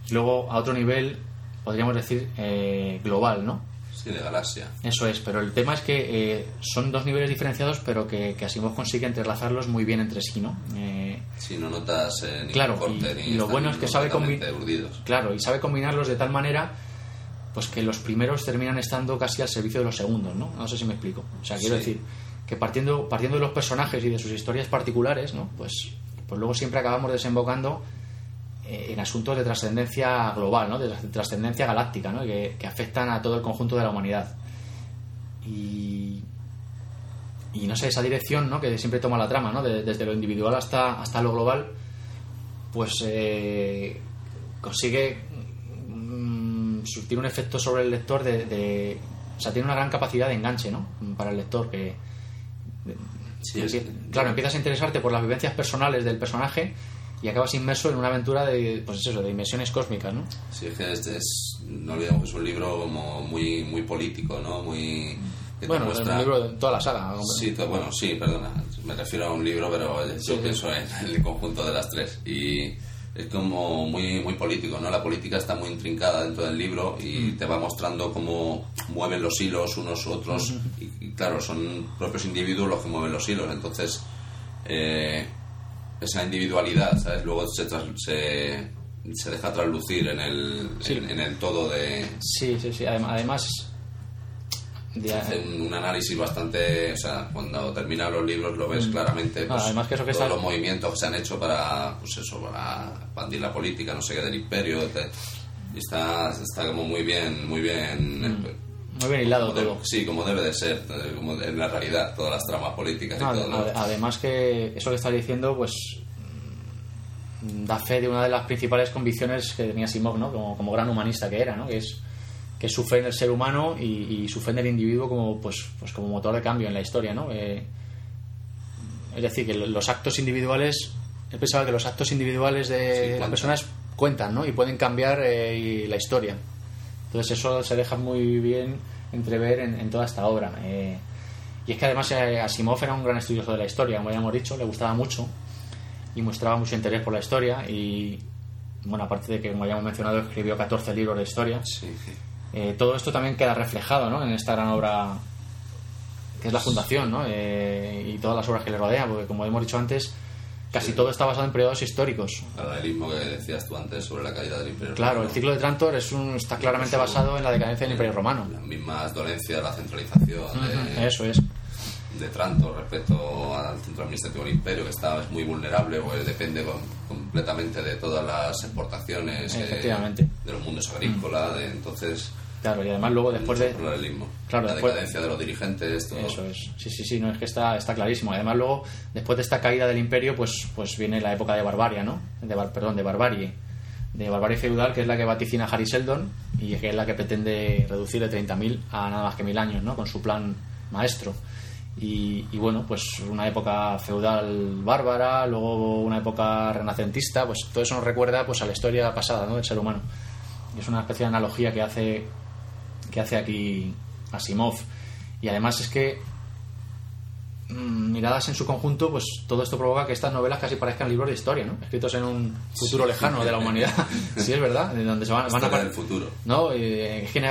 y luego a otro nivel, podríamos decir, eh, global, ¿no? Sí, de galaxia. Eso es, pero el tema es que eh, son dos niveles diferenciados, pero que, que Asimov consigue entrelazarlos muy bien entre sí, ¿no? Eh, Si no notas eh, ni Claro, corte, y- ni y lo bueno es que sabe urdidos. Claro, y sabe combinarlos de tal manera pues que los primeros terminan estando casi al servicio de los segundos, ¿no? No sé si me explico. O sea, quiero Sí. decir que partiendo, partiendo de los personajes y de sus historias particulares, ¿no? Pues, pues luego siempre acabamos desembocando en asuntos de trascendencia global, ¿no? De trascendencia galáctica, ¿no? Que, que afectan a todo el conjunto de la humanidad. Y, y no sé, esa dirección, ¿no? Que siempre toma la trama, ¿no? De- desde lo individual hasta, hasta lo global, pues eh, consigue mm, surtir un efecto sobre el lector de, de- o sea tiene una gran capacidad de enganche no para el lector que Sí, es- claro empiezas a interesarte por las vivencias personales del personaje y acabas inmerso en una aventura de pues eso de dimensiones cósmicas no Sí, es que este es, no olvidemos que es un libro como muy, muy político, ¿no? Muy... bueno muestra- es un libro de toda la saga. Sí, bueno, sí, perdona. Me refiero a un libro, pero yo Sí, sí. pienso en el conjunto de las tres. Y es como muy, muy político, ¿no? La política está muy intrincada dentro del libro Mm. y te va mostrando cómo mueven los hilos unos u otros. y, y claro, son propios individuos los que mueven los hilos. Entonces, eh, esa individualidad, ¿sabes? Luego se, se, se deja traslucir en el, Sí. en, en el todo de, sí sí sí Adem- además de- hace un, análisis bastante, o sea, cuando terminan los libros lo ves claramente, pues, Ah, además que eso que todos está- los movimientos que se han hecho para, pues eso, para expandir la política, no sé qué, del imperio, te- y está, está como muy bien, muy bien, eh, muy bien hilado como de- todo sí, como debe de ser, eh, como en la realidad, todas las tramas políticas y todo, además que eso que estás diciendo, pues mm, da fe de una de las principales convicciones que tenía Simov, ¿no? Como, como gran humanista que era, ¿no? Que es que es su fe en el ser humano y, y su fe en el individuo como pues, pues como motor de cambio en la historia, ¿no? Eh, es decir, que lo- los actos individuales, él pensaba que los actos individuales Sí, de las personas cuentan, ¿no? Y pueden cambiar eh, y la historia. Entonces eso se deja muy bien entrever en, en toda esta obra. Eh, y es que además eh, Asimov era un gran estudioso de la historia, como ya hemos dicho, le gustaba mucho y mostraba mucho interés por la historia y, bueno, aparte de que, como ya hemos mencionado, escribió 14 libros de historia. Sí, Eh, todo esto también queda reflejado ¿no? en esta gran obra que es la Fundación ¿no? Eh, y todas las obras que le rodean, porque como hemos dicho antes, casi Sí. todo está basado en periodos históricos. el paralelismo que decías tú antes sobre la caída del imperio Claro, el ciclo de Trantor es un, está claramente Eso- basado en la decadencia del Imperio Romano. Las mismas dolencias, la centralización de, Eso es. de Trantor respecto al centro administrativo del imperio, que está es muy vulnerable, pues depende com- completamente de todas las exportaciones, eh, Efectivamente. de los mundos agrícolas, de, entonces Claro, y además luego después de... paralelismo. Claro, la después- decadencia de los dirigentes, todo. Eso es. Sí, sí, sí, no es que está, está clarísimo. Además luego, después de esta caída del imperio, pues, pues viene la época de barbarie, ¿no? De, bar- perdón, de barbarie. De barbarie feudal, que es la que vaticina Harry Seldon y que es la que pretende reducir de 30.000 a nada más que mil años, ¿no? Con su plan maestro. Y, y bueno, pues una época feudal bárbara, luego una época renacentista, pues todo eso nos recuerda pues a la historia pasada, ¿no? Del ser humano. Y es una especie de analogía que hace que hace aquí Asimov. Y además es que mm, miradas en su conjunto, pues todo esto provoca que estas novelas casi parezcan libros de historia, ¿no? Escritos en un futuro lejano de la humanidad. sí, es verdad, de donde se van, van a del futuro. ¿no? Eh, es que,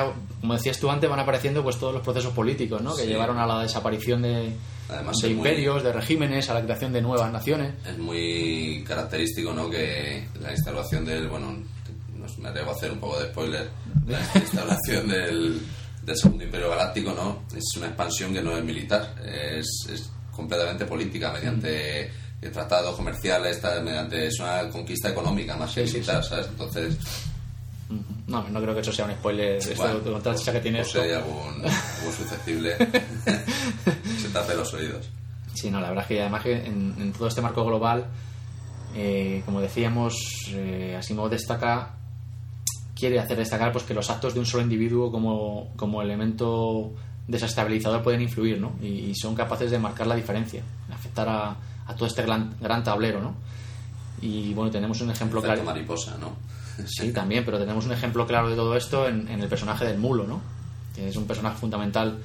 como decías tú antes, van apareciendo pues todos los procesos políticos, ¿no? Que llevaron a la desaparición de, Además, de es muy- imperios, de regímenes, a la creación de nuevas naciones. Es muy característico, ¿no? Que la instalación del, bueno, nos me atrevo a hacer un poco de spoiler, la instalación del, del Segundo Imperio Galáctico, ¿no? Es una expansión que no es militar, es, es completamente política, mediante Mm. tratados comerciales, mediante, es una conquista económica más que Sí, militar, sí. ¿sabes? Entonces, No, no creo que eso sea un spoiler. Esto, bueno, chicha que tiene esto. hay algún, algún susceptible, se tape los oídos. Sí, no, la verdad es que además que en, en todo este marco global, eh, como decíamos, eh, Asimov destaca, quiere hacer destacar pues que los actos de un solo individuo como, como elemento desestabilizador pueden influir, ¿no? Y, y son capaces de marcar la diferencia, afectar a, a todo este gran, gran tablero, ¿no? Y bueno, tenemos un ejemplo claro. mariposa, ¿no? Sí, también, pero tenemos un ejemplo claro de todo esto en, en el personaje del mulo, ¿no? Que es un personaje fundamental,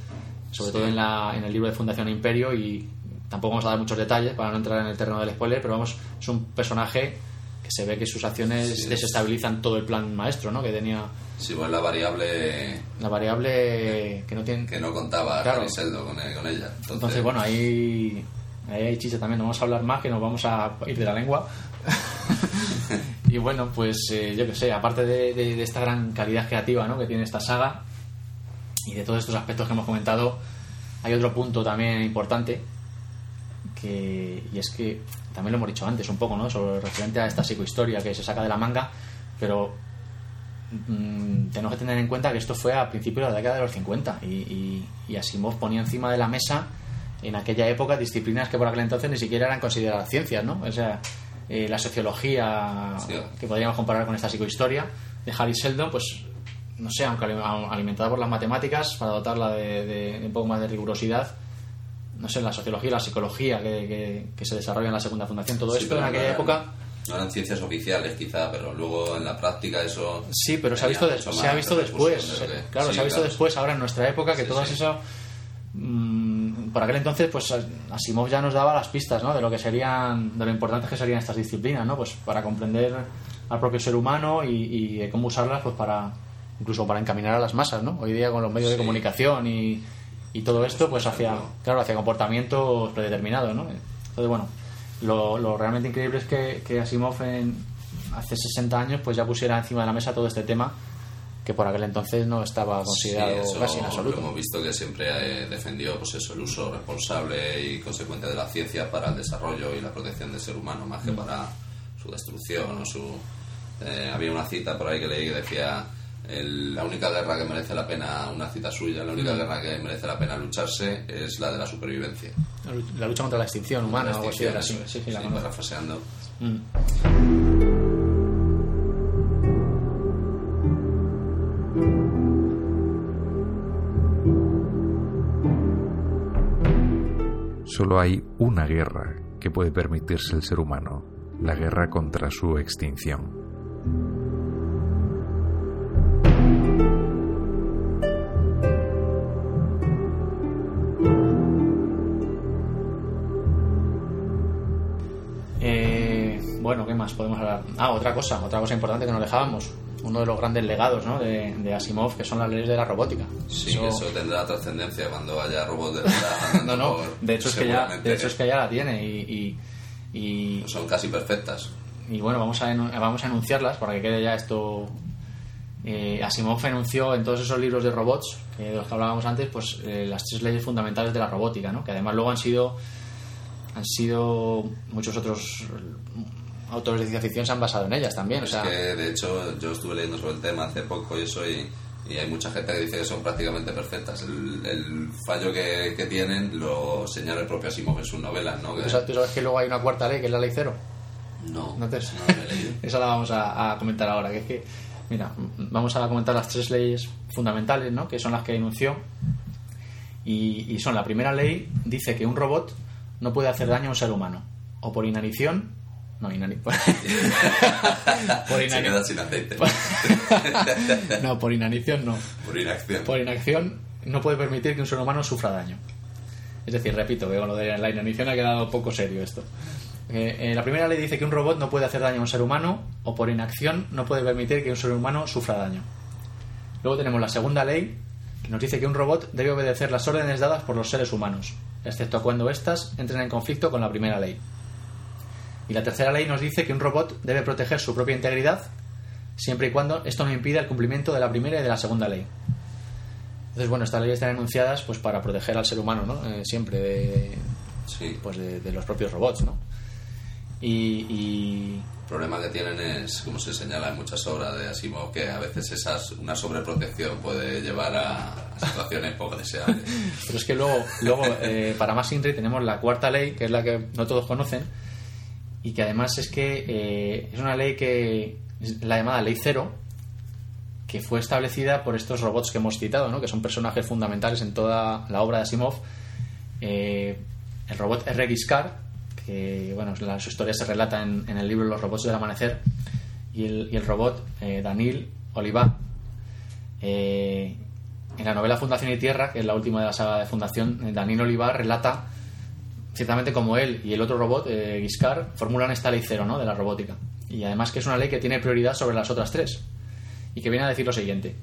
sobre Sí. todo en, la, en el libro de Fundación Imperio, y tampoco vamos a dar muchos detalles para no entrar en el terreno del spoiler, pero vamos, es un personaje que se ve que sus acciones Sí. desestabilizan todo el plan maestro, ¿no? Que tenía Si bueno, la variable la variable que no tiene... que no contaba Claro. Con, con ella. Entonces, Entonces, bueno, ahí, ahí hay chicha también, no vamos a hablar más, que nos vamos a ir de la lengua. y bueno, pues eh, yo que sé, aparte de, de- de esta gran calidad creativa ¿no? que tiene esta saga y de todos estos aspectos que hemos comentado, hay otro punto también importante que, y es que también lo hemos dicho antes un poco, ¿no? Sobre referente a esta psicohistoria que se saca de la manga, pero mm, tenemos que tener en cuenta que esto fue a principios de la década de los 50 y, y, y Asimov ponía encima de la mesa en aquella época disciplinas que por aquel entonces ni siquiera eran consideradas ciencias, ¿no? O sea, eh, la sociología Sí. que podríamos comparar con esta psicohistoria de Harry Seldon, pues no sé, aunque ali- alimentada por las matemáticas para dotarla de, de- de un poco más de rigurosidad, no sé, la sociología la psicología que, que- que se desarrolla en la segunda fundación, todo Sí, esto en aquella época No eran ciencias oficiales, quizá, pero luego en la práctica eso. Sí, pero se ha visto, se ha visto después. Claro, Sí, se ha visto claro. después, ahora en nuestra época, que Sí, todas esas. mm, por aquel entonces, pues Asimov ya nos daba las pistas, ¿no? De lo que serían, de lo importantes que serían estas disciplinas, ¿no? Pues para comprender al propio ser humano y, y de cómo usarlas, pues para. incluso para encaminar a las masas, ¿no? Hoy día con los medios de comunicación y, y todo esto, pues hacia, claro, hacia comportamientos predeterminados, ¿no? Entonces, bueno, lo, lo realmente increíble es que, que Asimov en, hace 60 años pues ya pusiera encima de la mesa todo este tema que por aquel entonces no estaba considerado Sí, casi en Lo absoluto. hemos visto que siempre eh, defendió pues eso, el uso responsable y consecuente de la ciencia para el desarrollo y la protección del ser humano, más que Mm. para su destrucción o su. eh, había una cita por ahí que leí que decía. El- la única guerra que merece la pena, una cita suya, la Mm. única guerra que merece la pena lucharse es la de la supervivencia. La lu- La lucha contra la extinción humana La o algo así era así. extinción, Sí, sí, la sí, parafraseando. Mm. Solo hay una guerra que puede permitirse el ser humano, la guerra contra su extinción. Bueno, ¿qué más podemos hablar? Ah, otra cosa, otra cosa importante que nos dejábamos. Uno de los grandes legados ¿no? de, de Asimov, que son las leyes de la robótica. Sí, Eso- eso, tendrá trascendencia cuando haya robots de verdad. No, no, de hecho, es que ya, de hecho es que ya la tiene y, y, y- son casi perfectas. y bueno, vamos a, vamos a enunciarlas para que quede ya esto. Eh, Asimov enunció en todos esos libros de robots que de los que hablábamos antes, pues eh, las tres leyes fundamentales de la robótica, ¿no? que además luego han sido han sido muchos otros autores de ciencia ficción se han basado en ellas también, o Es sea, que de hecho yo estuve leyendo sobre el tema hace poco y eso y, y hay mucha gente que dice que son prácticamente perfectas. El, el fallo que, que tienen lo señala el propio Asimov en sus novelas, ¿no? ¿tú sabes, tú sabes que luego hay una cuarta ley que es la ley cero. no, No te- no lo he leído. Esa la vamos a, a comentar ahora, que es que, mira, vamos a comentar las tres leyes fundamentales, ¿no? Que son las que enunció. Y, y son, la primera ley dice que un robot no puede hacer daño a un ser humano. O por inanición... No, inani- por Se inani- queda sin aceite. no, por inanición no. Por inacción. Por inacción no puede permitir que un ser humano sufra daño. Es decir, repito, lo de la inanición ha quedado poco serio esto. Eh, eh, la primera ley dice que un robot no puede hacer daño a un ser humano o por inacción no puede permitir que un ser humano sufra daño. Luego tenemos la segunda ley que nos dice que un robot debe obedecer las órdenes dadas por los seres humanos, excepto cuando éstas entren en conflicto con la primera ley. Y la tercera ley nos dice que un robot debe proteger su propia integridad siempre y cuando esto no impida el cumplimiento de la primera y de la segunda ley. Entonces, bueno, estas leyes están enunciadas pues para proteger al ser humano, ¿no? Eh, siempre de, Sí. pues de, de los propios robots, ¿no? Y, y- El problema que tienen es, como se señala en muchas obras de Asimov, que a veces esas, una sobreprotección puede llevar a, a situaciones poco deseables. pero es que luego, luego eh, para más Inri tenemos la cuarta ley, que es la que no todos conocen, y que además es que eh, es una ley que la llamada Ley Cero, que fue establecida por estos robots que hemos citado, ¿no? que son personajes fundamentales en toda la obra de Asimov. Eh, el robot R. Giscard, que bueno, su historia se relata en, el libro Los robots del amanecer, y el, robot eh, Daniel Oliva. Eh, en la novela Fundación y Tierra, que es la última de la saga de Fundación, eh, Daniel Oliva relata ciertamente como él y el otro robot, eh, Giscard, formulan esta ley cero ¿no? de la robótica. Y además que es una ley que tiene prioridad sobre las otras tres. Y que viene a decir lo siguiente.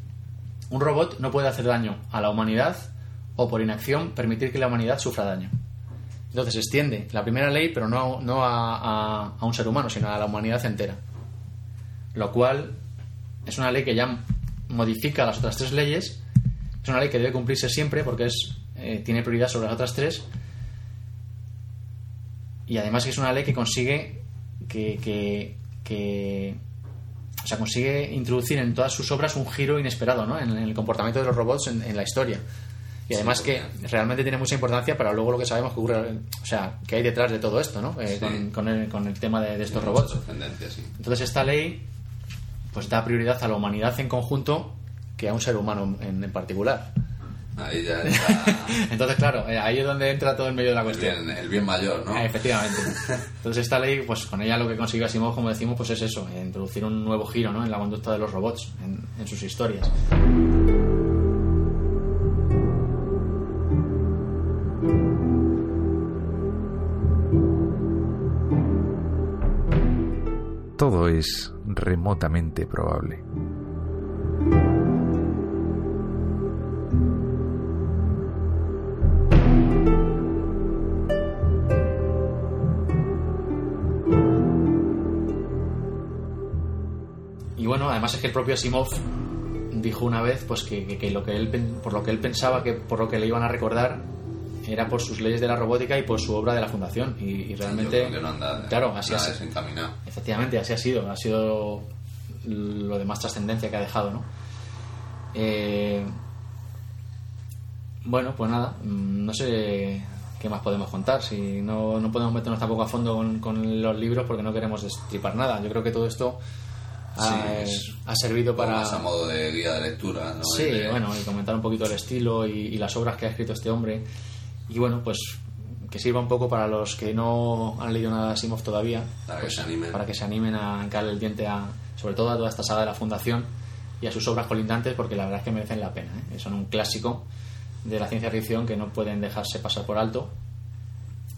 Un robot no puede hacer daño a la humanidad o por inacción permitir que la humanidad sufra daño. Entonces extiende la primera ley, pero no, no a, a- a un ser humano, sino a la humanidad entera. Lo cual es una ley que ya modifica las otras tres leyes. Es una ley que debe cumplirse siempre porque es, eh, tiene prioridad sobre las otras tres. Y además que es una ley que consigue que, que- que- o sea, consigue introducir en todas sus obras un giro inesperado ¿no? en, en el comportamiento de los robots en, en la historia. Y además Sí, que realmente tiene mucha importancia para luego lo que sabemos que ocurre, o sea, que hay detrás de todo esto, ¿no? Eh, Sí. con, con el, con el tema de, de estos robots. sí. Entonces esta ley pues da prioridad a la humanidad en conjunto que a un ser humano en, en particular. Ahí ya está Entonces, claro, eh, ahí es donde entra todo el medio de la el cuestión. bien, el bien mayor, ¿no? Eh, Efectivamente. Entonces esta ley, pues con ella lo que consigue Asimov, como decimos, pues es eso, introducir un nuevo giro ¿no? en la conducta de los robots, en, en sus historias. Todo es remotamente probable. Además es que el propio Asimov dijo una vez pues que, que- que lo que él por lo que él pensaba que por lo que le iban a recordar era por sus leyes de la robótica y por su obra de la fundación y, y realmente no anda claro así ha, desencaminado. Efectivamente, así ha sido. Ha sido lo de más trascendencia que ha dejado, ¿no? Eh, bueno, pues nada, mm, no sé qué más podemos contar. Si no, no podemos meternos tampoco a fondo con, con los libros porque no queremos destripar nada. Yo creo que todo esto ha, Sí, es ha servido para... Más a modo de guía de lectura, ¿no? Sí, de- bueno, y comentar un poquito el estilo y, y las obras que ha escrito este hombre. Y bueno, pues que sirva un poco para los que no han leído nada de Asimov todavía. Para que pues, se animen. Para que se animen a hincarle el diente a, sobre todo a toda esta saga de la Fundación y a sus obras colindantes, porque la verdad es que merecen la pena. ¿eh? Son un clásico de la ciencia ficción que no pueden dejarse pasar por alto.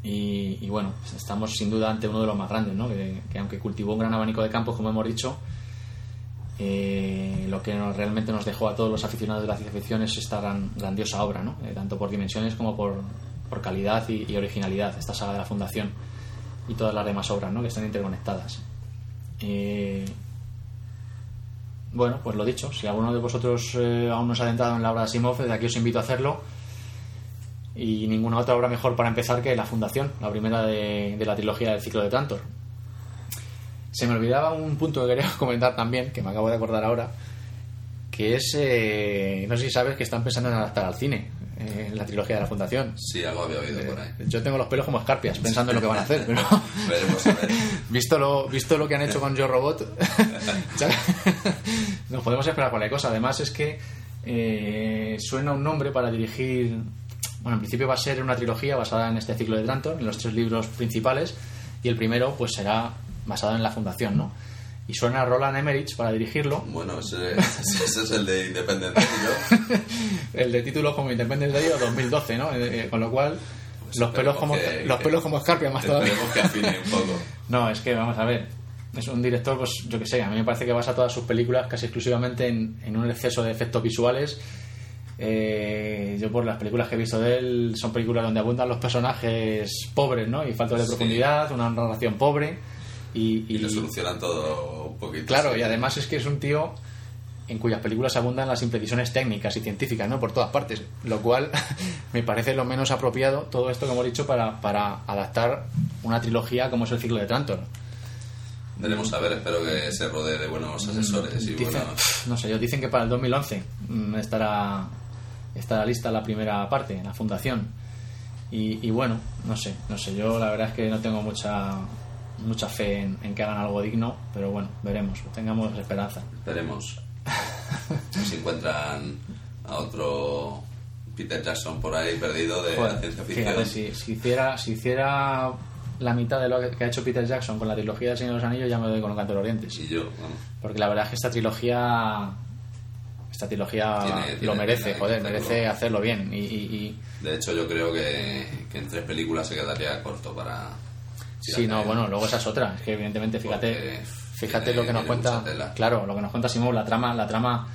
Y, y bueno, pues estamos sin duda ante uno de los más grandes, ¿no? que, que aunque cultivó un gran abanico de campos, como hemos dicho, eh, lo que nos- realmente nos dejó a todos los aficionados de la ciencia ficción es esta gran, grandiosa obra, ¿no? Eh, tanto por dimensiones como por, por calidad y, y originalidad, esta saga de la Fundación y todas las demás obras ¿no? que están interconectadas. Eh, bueno, pues lo dicho, si alguno de vosotros eh, aún no se ha adentrado en la obra de Asimov, desde aquí os invito a hacerlo. Y ninguna otra obra mejor para empezar que La Fundación, la primera de, de la trilogía del ciclo de Tantor. Se me olvidaba un punto que quería comentar también, que me acabo de acordar ahora, que es, eh, no sé si sabes que están pensando en adaptar al cine eh, la trilogía de la Fundación. Sí, algo había oído por ahí. Eh, Yo tengo los pelos como escarpias pensando en lo que van a hacer, pero Veremos a ver. visto lo, visto lo que han hecho con Yo Robot, nos podemos esperar cualquier cosa. Además es que eh, suena un nombre para dirigir. Bueno, en principio va a ser una trilogía basada en este ciclo de Trantor, en los tres libros principales, y el primero pues será basado en la fundación, ¿no? Y suena a Roland Emmerich para dirigirlo. Bueno, ese, ese es el de Independencia. ¿no? el de título como Independence Day o 2012, ¿no? Eh, eh, con lo cual, los pelos como que- los pelos como escarpia más todavía. Esperemos que afine un poco. No, es que vamos a ver. Es un director, pues yo que sé, a mí me parece que basa todas sus películas casi exclusivamente en, en un exceso de efectos visuales. Eh, yo por las películas que he visto de él son películas donde abundan los personajes pobres, ¿no? Y falta de Sí. profundidad, una narración pobre y, Y lo solucionan todo un poquito. Claro, y además es que es un tío en cuyas películas abundan las imprecisiones técnicas y científicas, ¿no? Por todas partes. Lo cual me parece lo menos apropiado todo esto que hemos dicho para, para adaptar una trilogía como es el ciclo de Trantor. Veremos a ver, espero que se rodee de buenos asesores y Dicen- buenos... no sé, ellos dicen que para el 2011 mm, estará, estará lista la primera parte, la fundación. Y, y bueno, no sé, no sé, yo la verdad es que no tengo mucha mucha fe en, en que hagan algo digno, pero bueno, veremos, tengamos esperanza. Esperemos. si encuentran a otro Peter Jackson por ahí perdido de Joder, la ciencia ficción. fíjate, si, si hiciera, si hiciera la mitad de lo que, ha hecho Peter Jackson con la trilogía del Señor de los Anillos, ya me doy con los cantos orientes. Y yo, vamos, Porque la verdad es que esta trilogía. Esta trilogía Tiene- lo tiene merece, de joder, merece hacerlo bien. Y, y- y- de hecho yo creo que, que en tres películas se quedaría corto para... sí, no, bueno, luego esa es otra. Es que evidentemente, fíjate, Porque fíjate tiene- lo que nos cuenta. Claro, lo que nos cuenta Simón, la trama, la trama,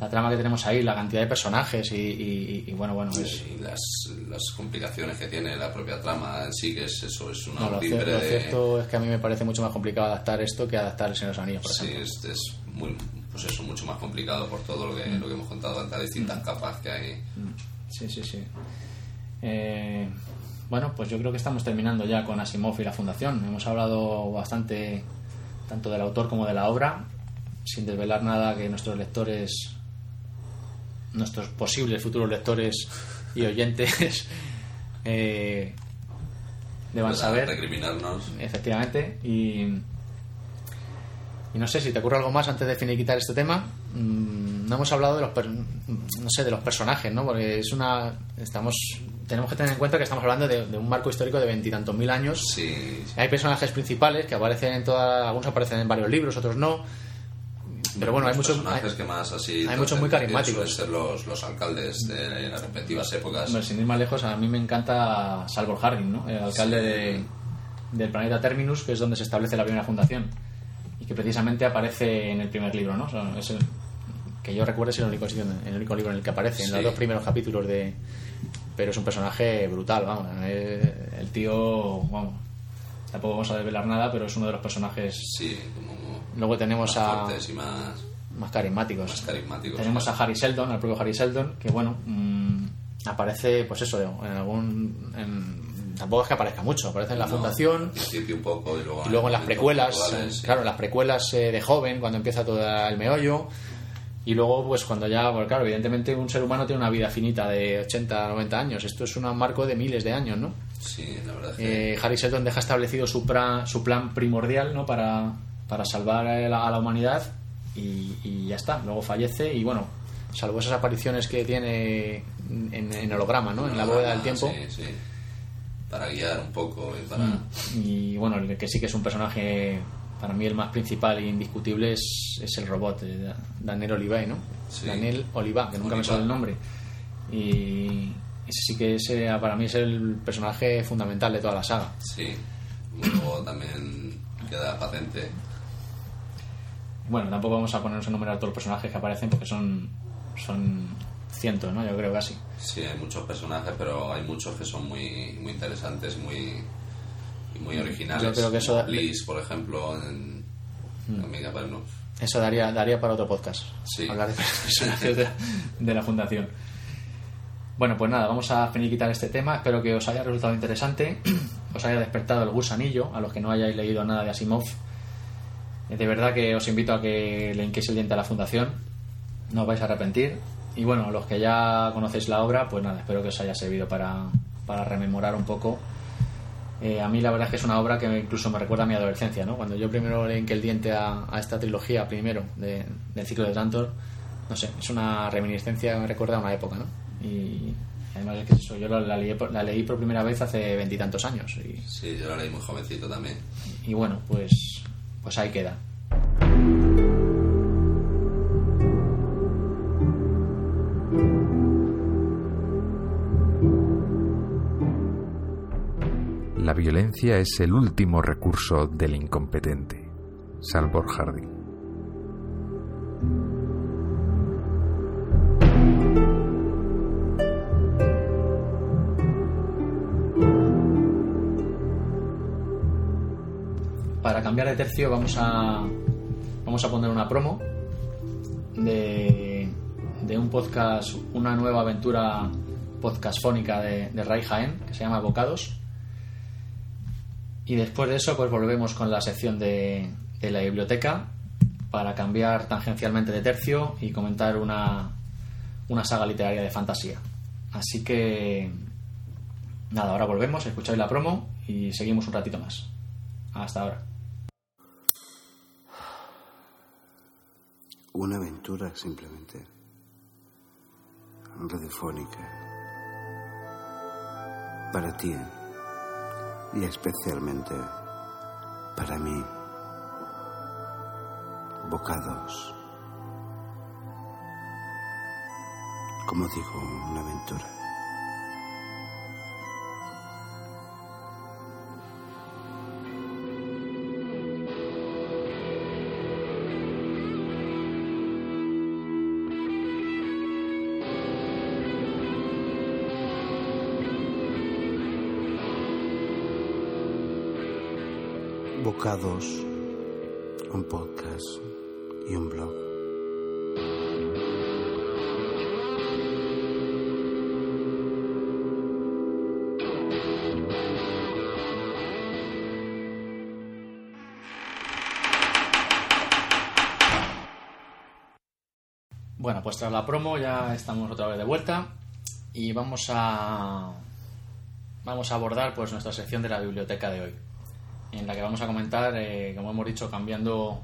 la trama que tenemos ahí, la cantidad de personajes y, y- bueno, bueno, es, Y las, las complicaciones que tiene la propia trama en sí, que es eso, es una no, lo, cier- timbre lo cierto es que a mí me parece mucho más complicado adaptar esto que adaptar el Señor de los Anillos, por Sí, ejemplo. es, es muy, pues eso, mucho más complicado por todo lo que, Mm. lo que hemos contado, tantas distintas capas que hay. Sí, sí, sí. Eh, bueno, pues yo creo que estamos terminando ya con Asimov y la Fundación. Hemos hablado bastante tanto del autor como de la obra, sin desvelar nada que nuestros lectores, nuestros posibles futuros lectores y oyentes eh, deban saber. recriminarnos. Efectivamente. Y, y no sé si te ocurre algo más antes de finiquitar este tema. Mm, No hemos hablado de los per- no sé de los personajes, ¿no? Porque es una estamos tenemos que tener en cuenta que estamos hablando de, de un marco histórico de veintitantos mil años. Sí, Hay personajes principales que aparecen en todas, algunos aparecen en varios libros, otros no. Pero bueno, hay muchos personajes hay- que más así hay muchos muy carismáticos. ser los, los alcaldes de las respectivas épocas. Sin ir más lejos, a mí me encanta Salvor Harding, ¿no? el alcalde Sí. de- del planeta Terminus, que es donde se establece la primera fundación. Y que precisamente aparece en el primer libro, ¿no? O sea, es el- que yo recuerdo es el único, sitio el único libro en el que aparece, en Sí. los dos primeros capítulos de. Pero es un personaje brutal, vamos. eh, El tío, vamos. Tampoco vamos a desvelar nada, pero es uno de los personajes. Sí, como Luego tenemos más a. y más, más carismáticos. más carismáticos. Tenemos a Harry Seldon, al propio Harry Seldon, que bueno, mm, aparece, pues eso, en algún. en- tampoco es que aparezca mucho, aparece en la No, fundación un poco y luego, y luego en las precuelas, sí. claro, en las precuelas eh, de joven, cuando empieza todo el meollo. Y luego, pues cuando ya, pues claro, evidentemente un ser humano tiene una vida finita de 80, 90 años. Esto es un marco de miles de años, ¿no? Sí, la verdad Eh, Harry Seldon deja establecido su, pra- su plan primordial ¿no? para, para salvar a la, a la humanidad y, y ya está. Luego fallece y bueno, salvo esas apariciones que tiene en, en holograma, ¿no? en la bóveda del tiempo. Sí, sí. Para guiar un poco y para... Mm. Y bueno, el que sí que es un personaje, para mí el más principal e indiscutible es, es el robot, eh, Daniel Olivain, ¿no? Sí. Daniel Oliva, que nunca me sale el nombre. Y ese sí que es, eh, para mí es el personaje fundamental de toda la saga. Sí. Luego también queda patente. Bueno, tampoco vamos a ponernos a enumerar todos los personajes que aparecen porque son, son cientos, ¿no? Yo creo casi. Sí, hay muchos personajes, pero hay muchos que son muy, muy interesantes, muy, muy originales. Yo creo que eso- Mm. Liz, por ejemplo, en Amiga Perno. Eso daría, daría para otro podcast. Sí. Hablar de personajes de, de la fundación. Bueno, pues nada, vamos a finiquitar este tema. Espero que os haya resultado interesante, os haya despertado el gusanillo, a los que no hayáis leído nada de Asimov. Eh, De verdad que os invito a que le hinquéis el diente a la fundación. No os vais a arrepentir. Y bueno, los que ya conocéis la obra, pues nada, espero que os haya servido para, para rememorar un poco. Eh, a mí la verdad es que es una obra que incluso me recuerda a mi adolescencia, ¿no? Cuando yo primero le hinqué el diente a, a esta trilogía, primero, de- del ciclo de Trantor, no sé, es una reminiscencia que me recuerda a una época, ¿no? Y además es que eso, yo la, la leí, por- la leí por primera vez hace veintitantos años. Y, Sí, yo la leí muy jovencito también. y bueno, pues, pues ahí queda. La violencia es el último recurso del incompetente. Salvor Harding. Para cambiar de tercio vamos a vamos a poner una promo de, de un podcast, una nueva aventura podcastfónica de, de Ray Jaén que se llama Bocados. Y después de eso, pues volvemos con la sección de, la biblioteca para cambiar tangencialmente de tercio y comentar una, una saga literaria de fantasía. Así que nada, ahora volvemos, escucháis la promo y seguimos un ratito más. Hasta ahora. Una aventura simplemente radiofónica para ti y especialmente para mí. Bocados. Como digo, una aventura. Un podcast y un blog. Bueno, pues tras la promo ya estamos otra vez de vuelta y vamos a vamos a abordar pues nuestra sección de la biblioteca de hoy, en la que vamos a comentar, eh, como hemos dicho, cambiando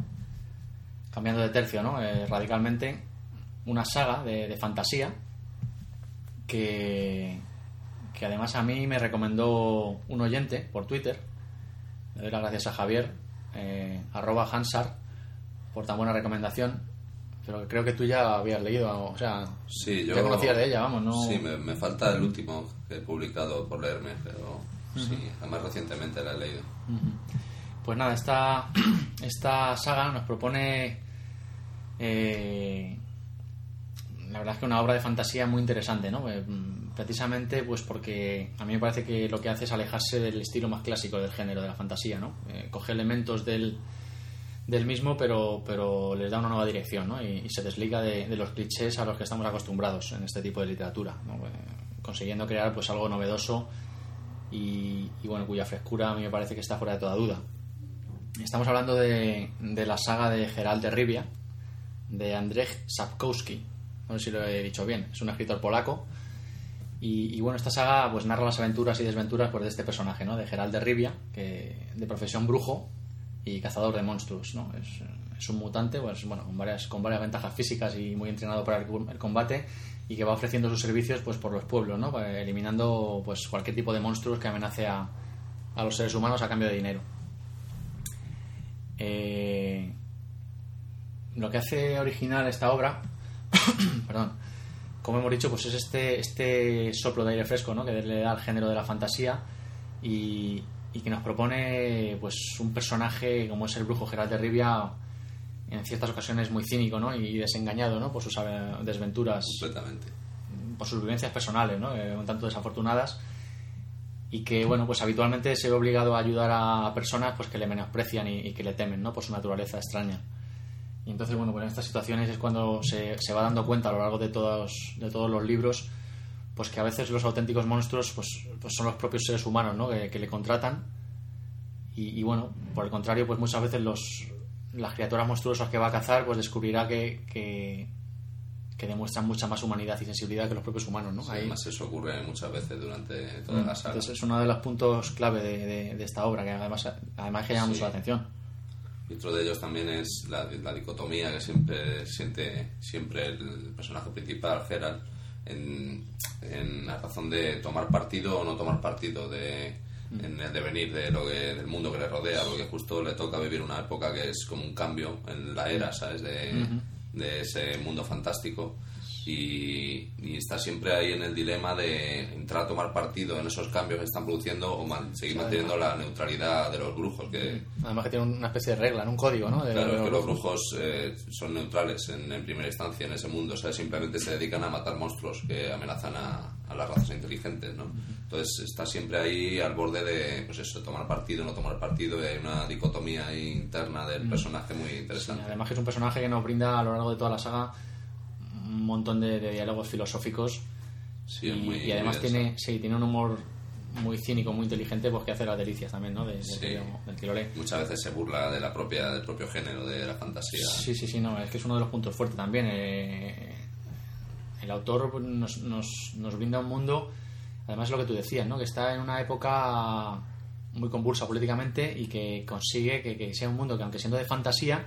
cambiando de tercio, ¿no? Eh, radicalmente, una saga de, de fantasía que que además a mí me recomendó un oyente por Twitter. Le doy las gracias a Javier, eh, arroba Hansar, por tan buena recomendación. Pero creo que tú ya habías leído, o sea, Sí, yo... ya conocías de ella, vamos, ¿no? Sí, me, me falta el último que he publicado por leerme, pero sí, además recientemente la he leído. Pues nada, esta, esta saga nos propone. eh, la verdad es que una obra de fantasía muy interesante, ¿no? Eh, precisamente, pues porque a mí me parece que lo que hace es alejarse del estilo más clásico del género de la fantasía, ¿no? Eh, coge elementos del, del mismo, pero, pero les da una nueva dirección, ¿no? Y, y se desliga de, de los clichés a los que estamos acostumbrados en este tipo de literatura, ¿no? Eh, consiguiendo crear pues algo novedoso y, bueno, cuya frescura a mí me parece que está fuera de toda duda. Estamos hablando de, la saga de Geralt de Rivia, de Andrzej Sapkowski. No sé si lo he dicho bien, es un escritor polaco. Y, y, bueno, esta saga pues narra las aventuras y desventuras pues, de este personaje, ¿no? De Geralt de Rivia, que de profesión brujo y cazador de monstruos, ¿no? Es, es un mutante, pues bueno, con varias, con varias ventajas físicas y muy entrenado para el, combate y que va ofreciendo sus servicios pues por los pueblos, ¿no? Eliminando pues cualquier tipo de monstruos que amenace a, a los seres humanos a cambio de dinero. Eh, lo que hace original esta obra, perdón, como hemos dicho, pues es este, este soplo de aire fresco, ¿no? Que le da al género de la fantasía y, y que nos propone pues un personaje como es el brujo Geralt de Rivia en ciertas ocasiones muy cínico ¿no? y desengañado ¿no? por sus desventuras Completamente. por sus vivencias personales ¿no? eh, un tanto desafortunadas y que bueno pues habitualmente se ve obligado a ayudar a personas pues que le menosprecian y, y que le temen ¿no? por su naturaleza extraña y entonces bueno pues en estas situaciones es cuando se, se va dando cuenta a lo largo de todos de todos los libros pues que a veces los auténticos monstruos pues, pues son los propios seres humanos ¿no? que, que le contratan y, y, bueno por el contrario pues muchas veces los las criaturas monstruosas que va a cazar pues descubrirá que, que, que demuestran mucha más humanidad y sensibilidad que los propios humanos ¿no? Sí, Ahí- además eso ocurre muchas veces durante toda la saga. entonces es uno de los puntos clave de, de- de esta obra que además además que llama Sí. mucho la atención Y otro de ellos también es la, la dicotomía que siempre siente siempre el personaje principal, Geralt, en, en la razón de tomar partido o no tomar partido de, en el devenir de lo que, del mundo que le rodea, porque justo le toca vivir una época que es como un cambio en la era, ¿sabes? De, de ese mundo fantástico. Y, y está siempre ahí en el dilema de entrar a tomar partido en esos cambios que están produciendo o man- seguir manteniendo la neutralidad de los brujos, que Además que tiene una especie de regla, ¿no? un código, ¿no? De- Claro, de es que los los brujos eh, son neutrales en, en primera instancia en ese mundo, o sea, simplemente se dedican a matar monstruos que amenazan a, a las razas inteligentes, ¿no? Entonces está siempre ahí al borde de, pues eso, tomar partido, no tomar partido, y hay una dicotomía interna del personaje muy Sí, interesante. además que es un personaje que nos brinda a lo largo de toda la saga un montón de, de diálogos filosóficos Sí, y, muy- y además tiene, sí, tiene un humor muy cínico, muy inteligente, pues que hace las delicias también, ¿no? De- del, Sí. lo- del que lo lee. Muchas veces se burla de la propia, del propio género, de la fantasía. Sí, sí, sí, no, es que es uno de los puntos fuertes también. eh, el autor nos, nos, nos brinda un mundo, además es lo que tú decías, ¿no? Que está en una época muy convulsa políticamente y que consigue que, que sea un mundo que, aunque siendo de fantasía,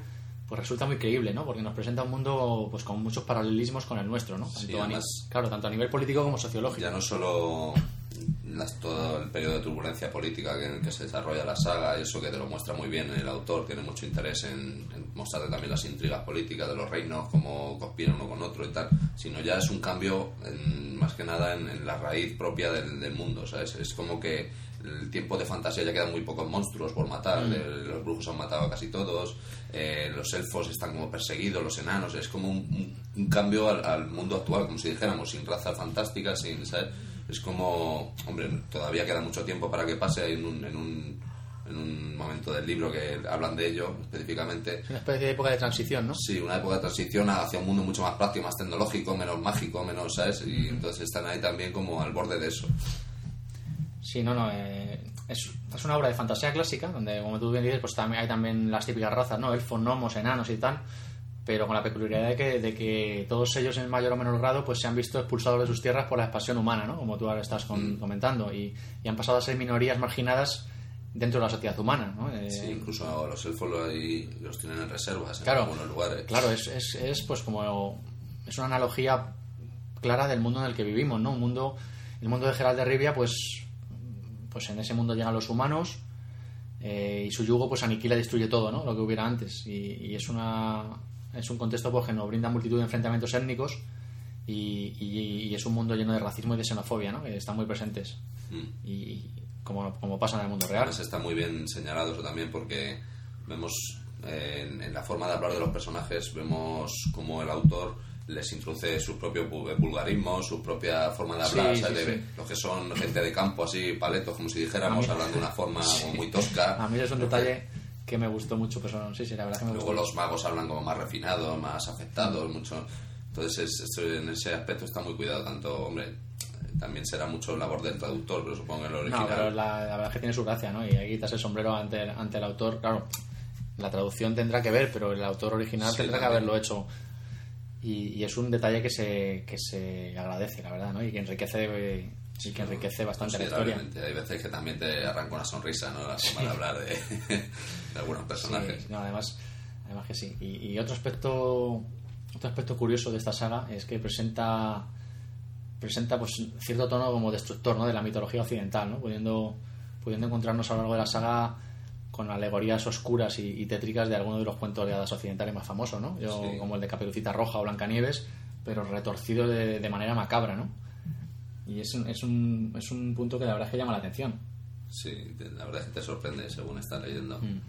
pues resulta muy creíble, ¿no? Porque nos presenta un mundo pues con muchos paralelismos con el nuestro, ¿no? Sí, Tanto a claro, tanto a nivel político como sociológico. Ya no solo las- todo el periodo de turbulencia política en el que se desarrolla la saga, eso que te lo muestra muy bien el autor, tiene mucho interés en, en mostrarte también las intrigas políticas de los reinos, cómo conspiran uno con otro y tal, sino ya es un cambio en- más que nada en, en la raíz propia del, del mundo, ¿sabes? Es como que el tiempo de fantasía ya quedan muy pocos monstruos por matar, eh, los brujos han matado a casi todos, eh, los elfos están como perseguidos, los enanos, es como un, un- cambio al, al mundo actual, como si dijéramos, sin razas fantásticas, sin, ¿sabes? Es como, hombre, todavía queda mucho tiempo para que pase en un, en un, en un momento del libro que hablan de ello específicamente. Es una especie de época de transición, ¿no? Sí, una época de transición hacia un mundo mucho más práctico, más tecnológico, menos mágico, menos, ¿sabes? Y entonces están ahí también como al borde de eso. Sí, no, no. eh, es, es una obra de fantasía clásica, donde, como tú bien dices, pues también hay también las típicas razas, ¿no? Elfos, gnomos, enanos y tal, pero con la peculiaridad de que, de que todos ellos, en mayor o menor grado, pues se han visto expulsados de sus tierras por la expansión humana, ¿no? Como tú ahora estás con- comentando, y, y han pasado a ser minorías marginadas dentro de la sociedad humana, ¿no? Eh, Sí, incluso los elfos lo- ahí los tienen en reservas en Claro, algunos lugares. Claro, es, es, es, pues como es una analogía clara del mundo en el que vivimos, ¿no? Un mundo, el mundo de Geralt de Rivia, pues, pues en ese mundo llegan los humanos eh, y su yugo pues aniquila y destruye todo, ¿no? Lo que hubiera antes y, y es una es un contexto pues, que nos brinda multitud de enfrentamientos étnicos y, y- y es un mundo lleno de racismo y de xenofobia, ¿no? Que están muy presentes Mm. y como, como pasa en el mundo real. Además está muy bien señalado eso también porque vemos eh, en, en la forma de hablar de los personajes, vemos como el autor les introduce su propio bu- vulgarismo, su propia forma de hablar, Sí, ¿sabes? sí, De- sí. los que son gente de campo así, paletos, como si dijéramos, mí- hablando de una forma como muy tosca. A mí es un detalle que me gustó mucho, pues sí, sí, la verdad que me Luego gustó. los magos hablan como más refinados, más afectados, mucho. Entonces, es- esto- en ese aspecto está muy cuidado. Tanto, hombre, eh, también será mucho labor del traductor, pero supongo que en lo original. No, pero la, la verdad es que tiene su gracia, ¿no? Y ahí quitas el sombrero ante, ante el autor. Claro, la traducción tendrá que ver, pero el autor original Sí, tendrá que haberlo hecho. Y, y es un detalle que se, que se agradece, la verdad, ¿no? Y que enriquece, y que enriquece bastante la historia. Hay veces que también te arranca una sonrisa, ¿no? La forma de hablar de, de algunos personajes. Sí, no, además, además que sí. Y, y otro aspecto otro aspecto curioso de esta saga es que presenta presenta pues cierto tono como destructor ¿no? de la mitología occidental, ¿no? pudiendo, pudiendo encontrarnos a lo largo de la saga con alegorías oscuras y, y tétricas de algunos de los cuentos de hadas occidentales más famosos, ¿no? Yo, Sí. como el de Caperucita Roja o Blancanieves, pero retorcido de, de manera macabra, ¿no? Y es, un- es, un, es un punto que la verdad es que llama la atención. Sí, la verdad es que te sorprende según estás leyendo. Mm.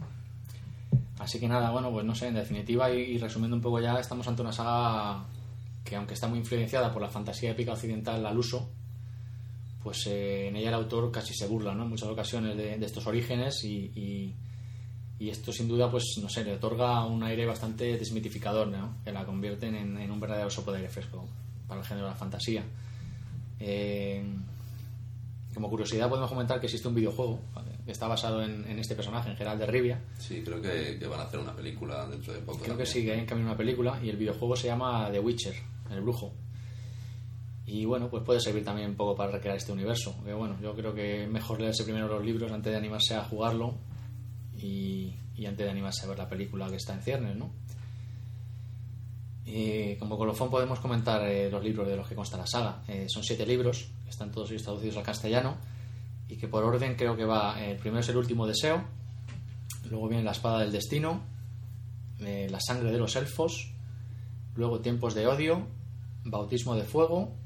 Así que nada, bueno, pues no sé, en definitiva y, y resumiendo un poco ya, estamos ante una saga que aunque está muy influenciada por la fantasía épica occidental al uso, pues eh, en ella el autor casi se burla, ¿no? En muchas ocasiones de, de estos orígenes y, y- y esto sin duda, pues no sé, le otorga un aire bastante desmitificador, ¿no? Que la convierten en, en un verdadero soplo de aire fresco para el género de la fantasía. Eh, como curiosidad podemos comentar que existe un videojuego ¿vale? que está basado en, en este personaje, en Geralt de Rivia, Sí, creo que, que van a hacer una película dentro de poco. Creo que sí, que hay en camino una película y el videojuego se llama The Witcher, el brujo. Y bueno, pues puede servir también un poco para recrear este universo. Que bueno, yo creo que es mejor leerse primero los libros antes de animarse a jugarlo y, y antes de animarse a ver la película que está en ciernes, ¿no? Y como colofón podemos comentar eh, los libros de los que consta la saga. Eh, son siete libros, están todos ellos traducidos al castellano y que por orden creo que va, eh, el primero es el último deseo, luego viene la espada del destino, eh, La sangre de los elfos, luego Tiempos de odio, Bautismo de Fuego,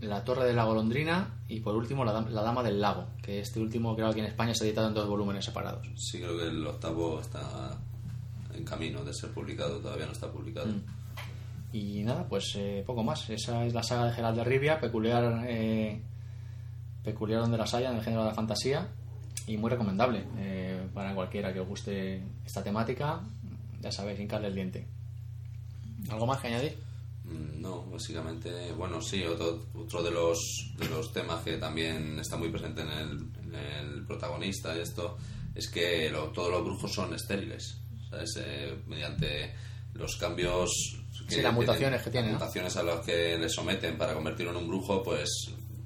La Torre de la Golondrina y por último La, Dam- La Dama del Lago, que este último creo que en España se ha editado en dos volúmenes separados. Sí, creo que el octavo está en camino de ser publicado, todavía no está publicado. Mm. Y nada, pues eh, poco más. Esa es la saga de Gerald de Rivia, peculiar, eh, peculiar donde las haya en el género de la fantasía y muy recomendable eh, para cualquiera que os guste esta temática. Ya sabéis, hincarle el diente. ¿Algo más que añadir? Mm, No, básicamente, bueno, sí, otro, otro de, los, de los temas que también está muy presente en el, en el protagonista y esto es que lo- todos los brujos son estériles, ¿sabes? Eh, mediante los cambios... Sí, las mutaciones que tienen, las ¿no? mutaciones a las que le someten para convertirlo en un brujo, pues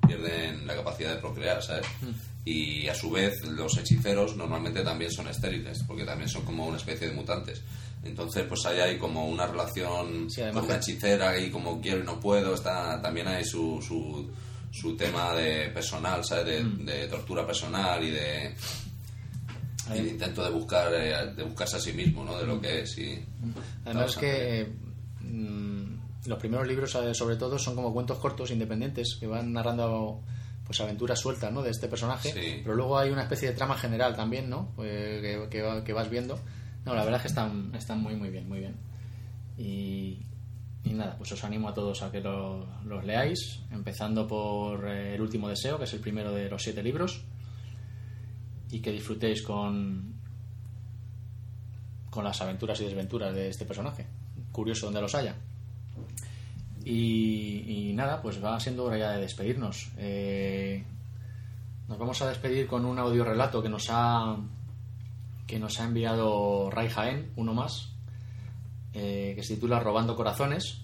pierden la capacidad de procrear, ¿sabes? Mm. Y a su vez, los hechiceros normalmente también son estériles, porque también son como una especie de mutantes. Entonces, pues hay ahí como una relación Sí, con una hechicera y como quiero y no puedo, está también hay su, su, su tema de personal, ¿sabes? De, Mm. de tortura personal y de, y de intento de buscar eh, de buscarse a sí mismo, ¿no? De lo que es y Además que eh, mm, los primeros libros, eh, sobre todo, son como cuentos cortos, independientes, que van narrando pues aventuras sueltas ¿no? de este personaje. Sí. Pero luego hay una especie de trama general también, ¿no? Pues, que, que que vas viendo. No, la verdad es que están, están muy, muy bien, muy bien. Y, nada, pues os animo a todos a que lo- los leáis, empezando por eh, El último deseo, que es el primero de los siete libros, y que disfrutéis con, con las aventuras y desventuras de este personaje. Curioso donde los haya. Y, nada, pues va siendo hora ya de despedirnos. Eh, nos vamos a despedir con un audio relato que nos ha que nos ha enviado Ray Jaén, uno más, eh, que se titula Robando Corazones.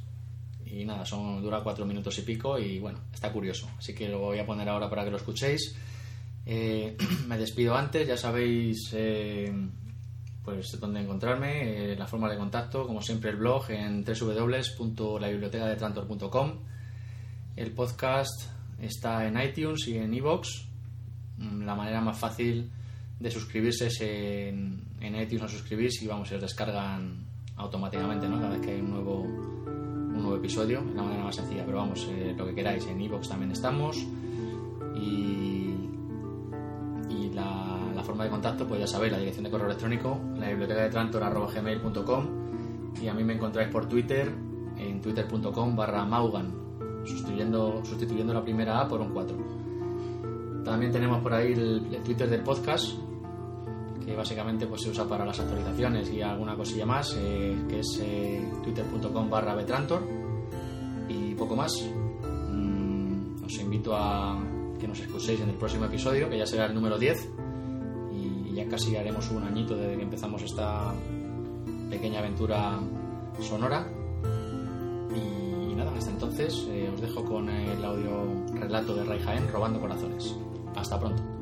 Y nada, son, dura cuatro minutos y pico y bueno, está curioso. Así que lo voy a poner ahora para que lo escuchéis. Eh, me despido antes, ya sabéis eh, pues dónde encontrarme, la forma de contacto, como siempre el blog en www.labibliotecadetrantor.com. El podcast está en iTunes y en iVoox. Mm, La manera más fácil de suscribirse en, en iTunes os suscribís y vamos, se descargan automáticamente, ¿no? Cada vez que hay un nuevo, un nuevo episodio, es la manera más sencilla, pero vamos, eh, lo que queráis, en iVoox también estamos y, y la, la forma de contacto, pues ya sabéis, la dirección de correo electrónico, la biblioteca de trantor.gmail.com y a mí me encontráis por Twitter en twitter.com barra maugan, sustituyendo, sustituyendo la primera A por un 4. También tenemos por ahí el Twitter del podcast, que básicamente pues, se usa para las actualizaciones y alguna cosilla más, eh, que es eh, twitter.com barra betrantor y poco más. Mm, os invito a que nos escuchéis en el próximo episodio, que ya será el número 10 y ya casi haremos un añito desde que empezamos esta pequeña aventura sonora. Y nada, hasta entonces eh, os dejo con el audio relato de Ray Jaén, Robando Corazones. Hasta pronto.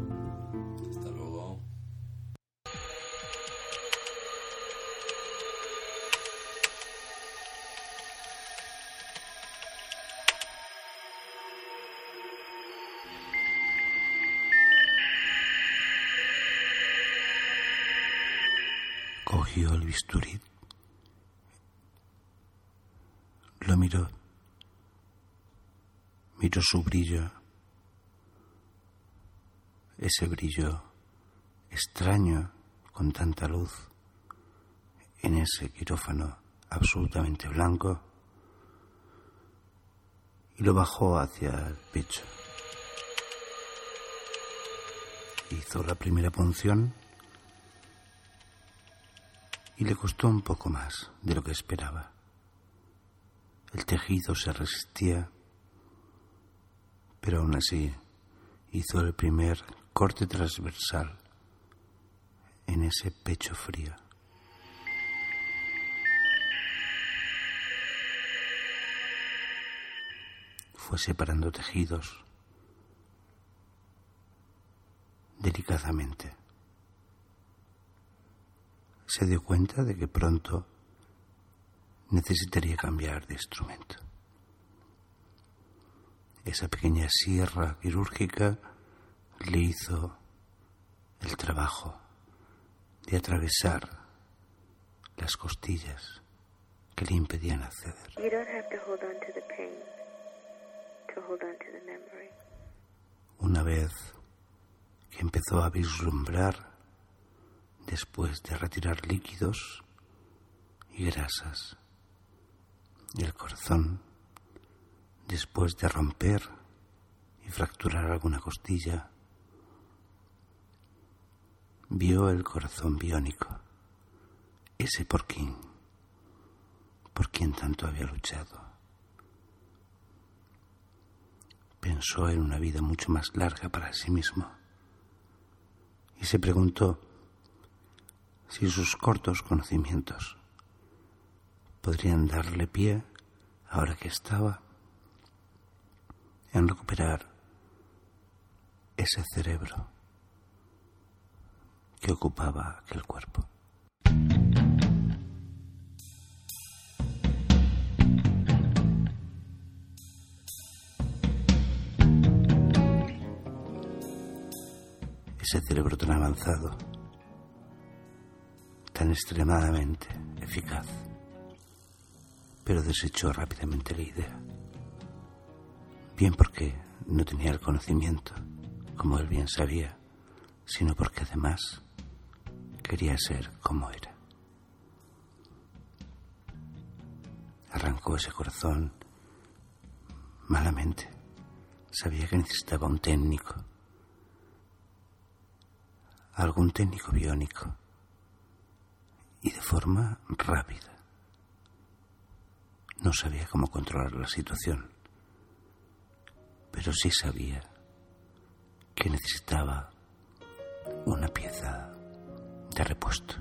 Bisturí. Lo miró. Miró su brillo. Ese brillo extraño con tanta luz en ese quirófano absolutamente blanco y lo bajó hacia el pecho. Hizo la primera punción y le costó un poco más de lo que esperaba. El tejido se resistía, pero aún así hizo el primer corte transversal en ese pecho frío. Fue separando tejidos delicadamente se dio cuenta de que pronto necesitaría cambiar de instrumento. Esa pequeña sierra quirúrgica le hizo el trabajo de atravesar las costillas que le impedían acceder. You don't have to hold on to the pain to hold on to the memory. Una vez que empezó a vislumbrar, después de retirar líquidos y grasas, el corazón, después de romper y fracturar alguna costilla, vio el corazón biónico, ese por quien, por quien tanto había luchado. Pensó en una vida mucho más larga para sí mismo y se preguntó si sus cortos conocimientos podrían darle pie, ahora que estaba, en recuperar ese cerebro que ocupaba aquel cuerpo. Ese cerebro tan avanzado, tan extremadamente eficaz, pero desechó rápidamente la idea. Bien porque no tenía el conocimiento, como él bien sabía, sino porque además quería ser como era. Arrancó ese corazón malamente. Sabía que necesitaba un técnico, algún técnico biónico, y de forma rápida. No sabía cómo controlar la situación, pero sí sabía que necesitaba una pieza de repuesto.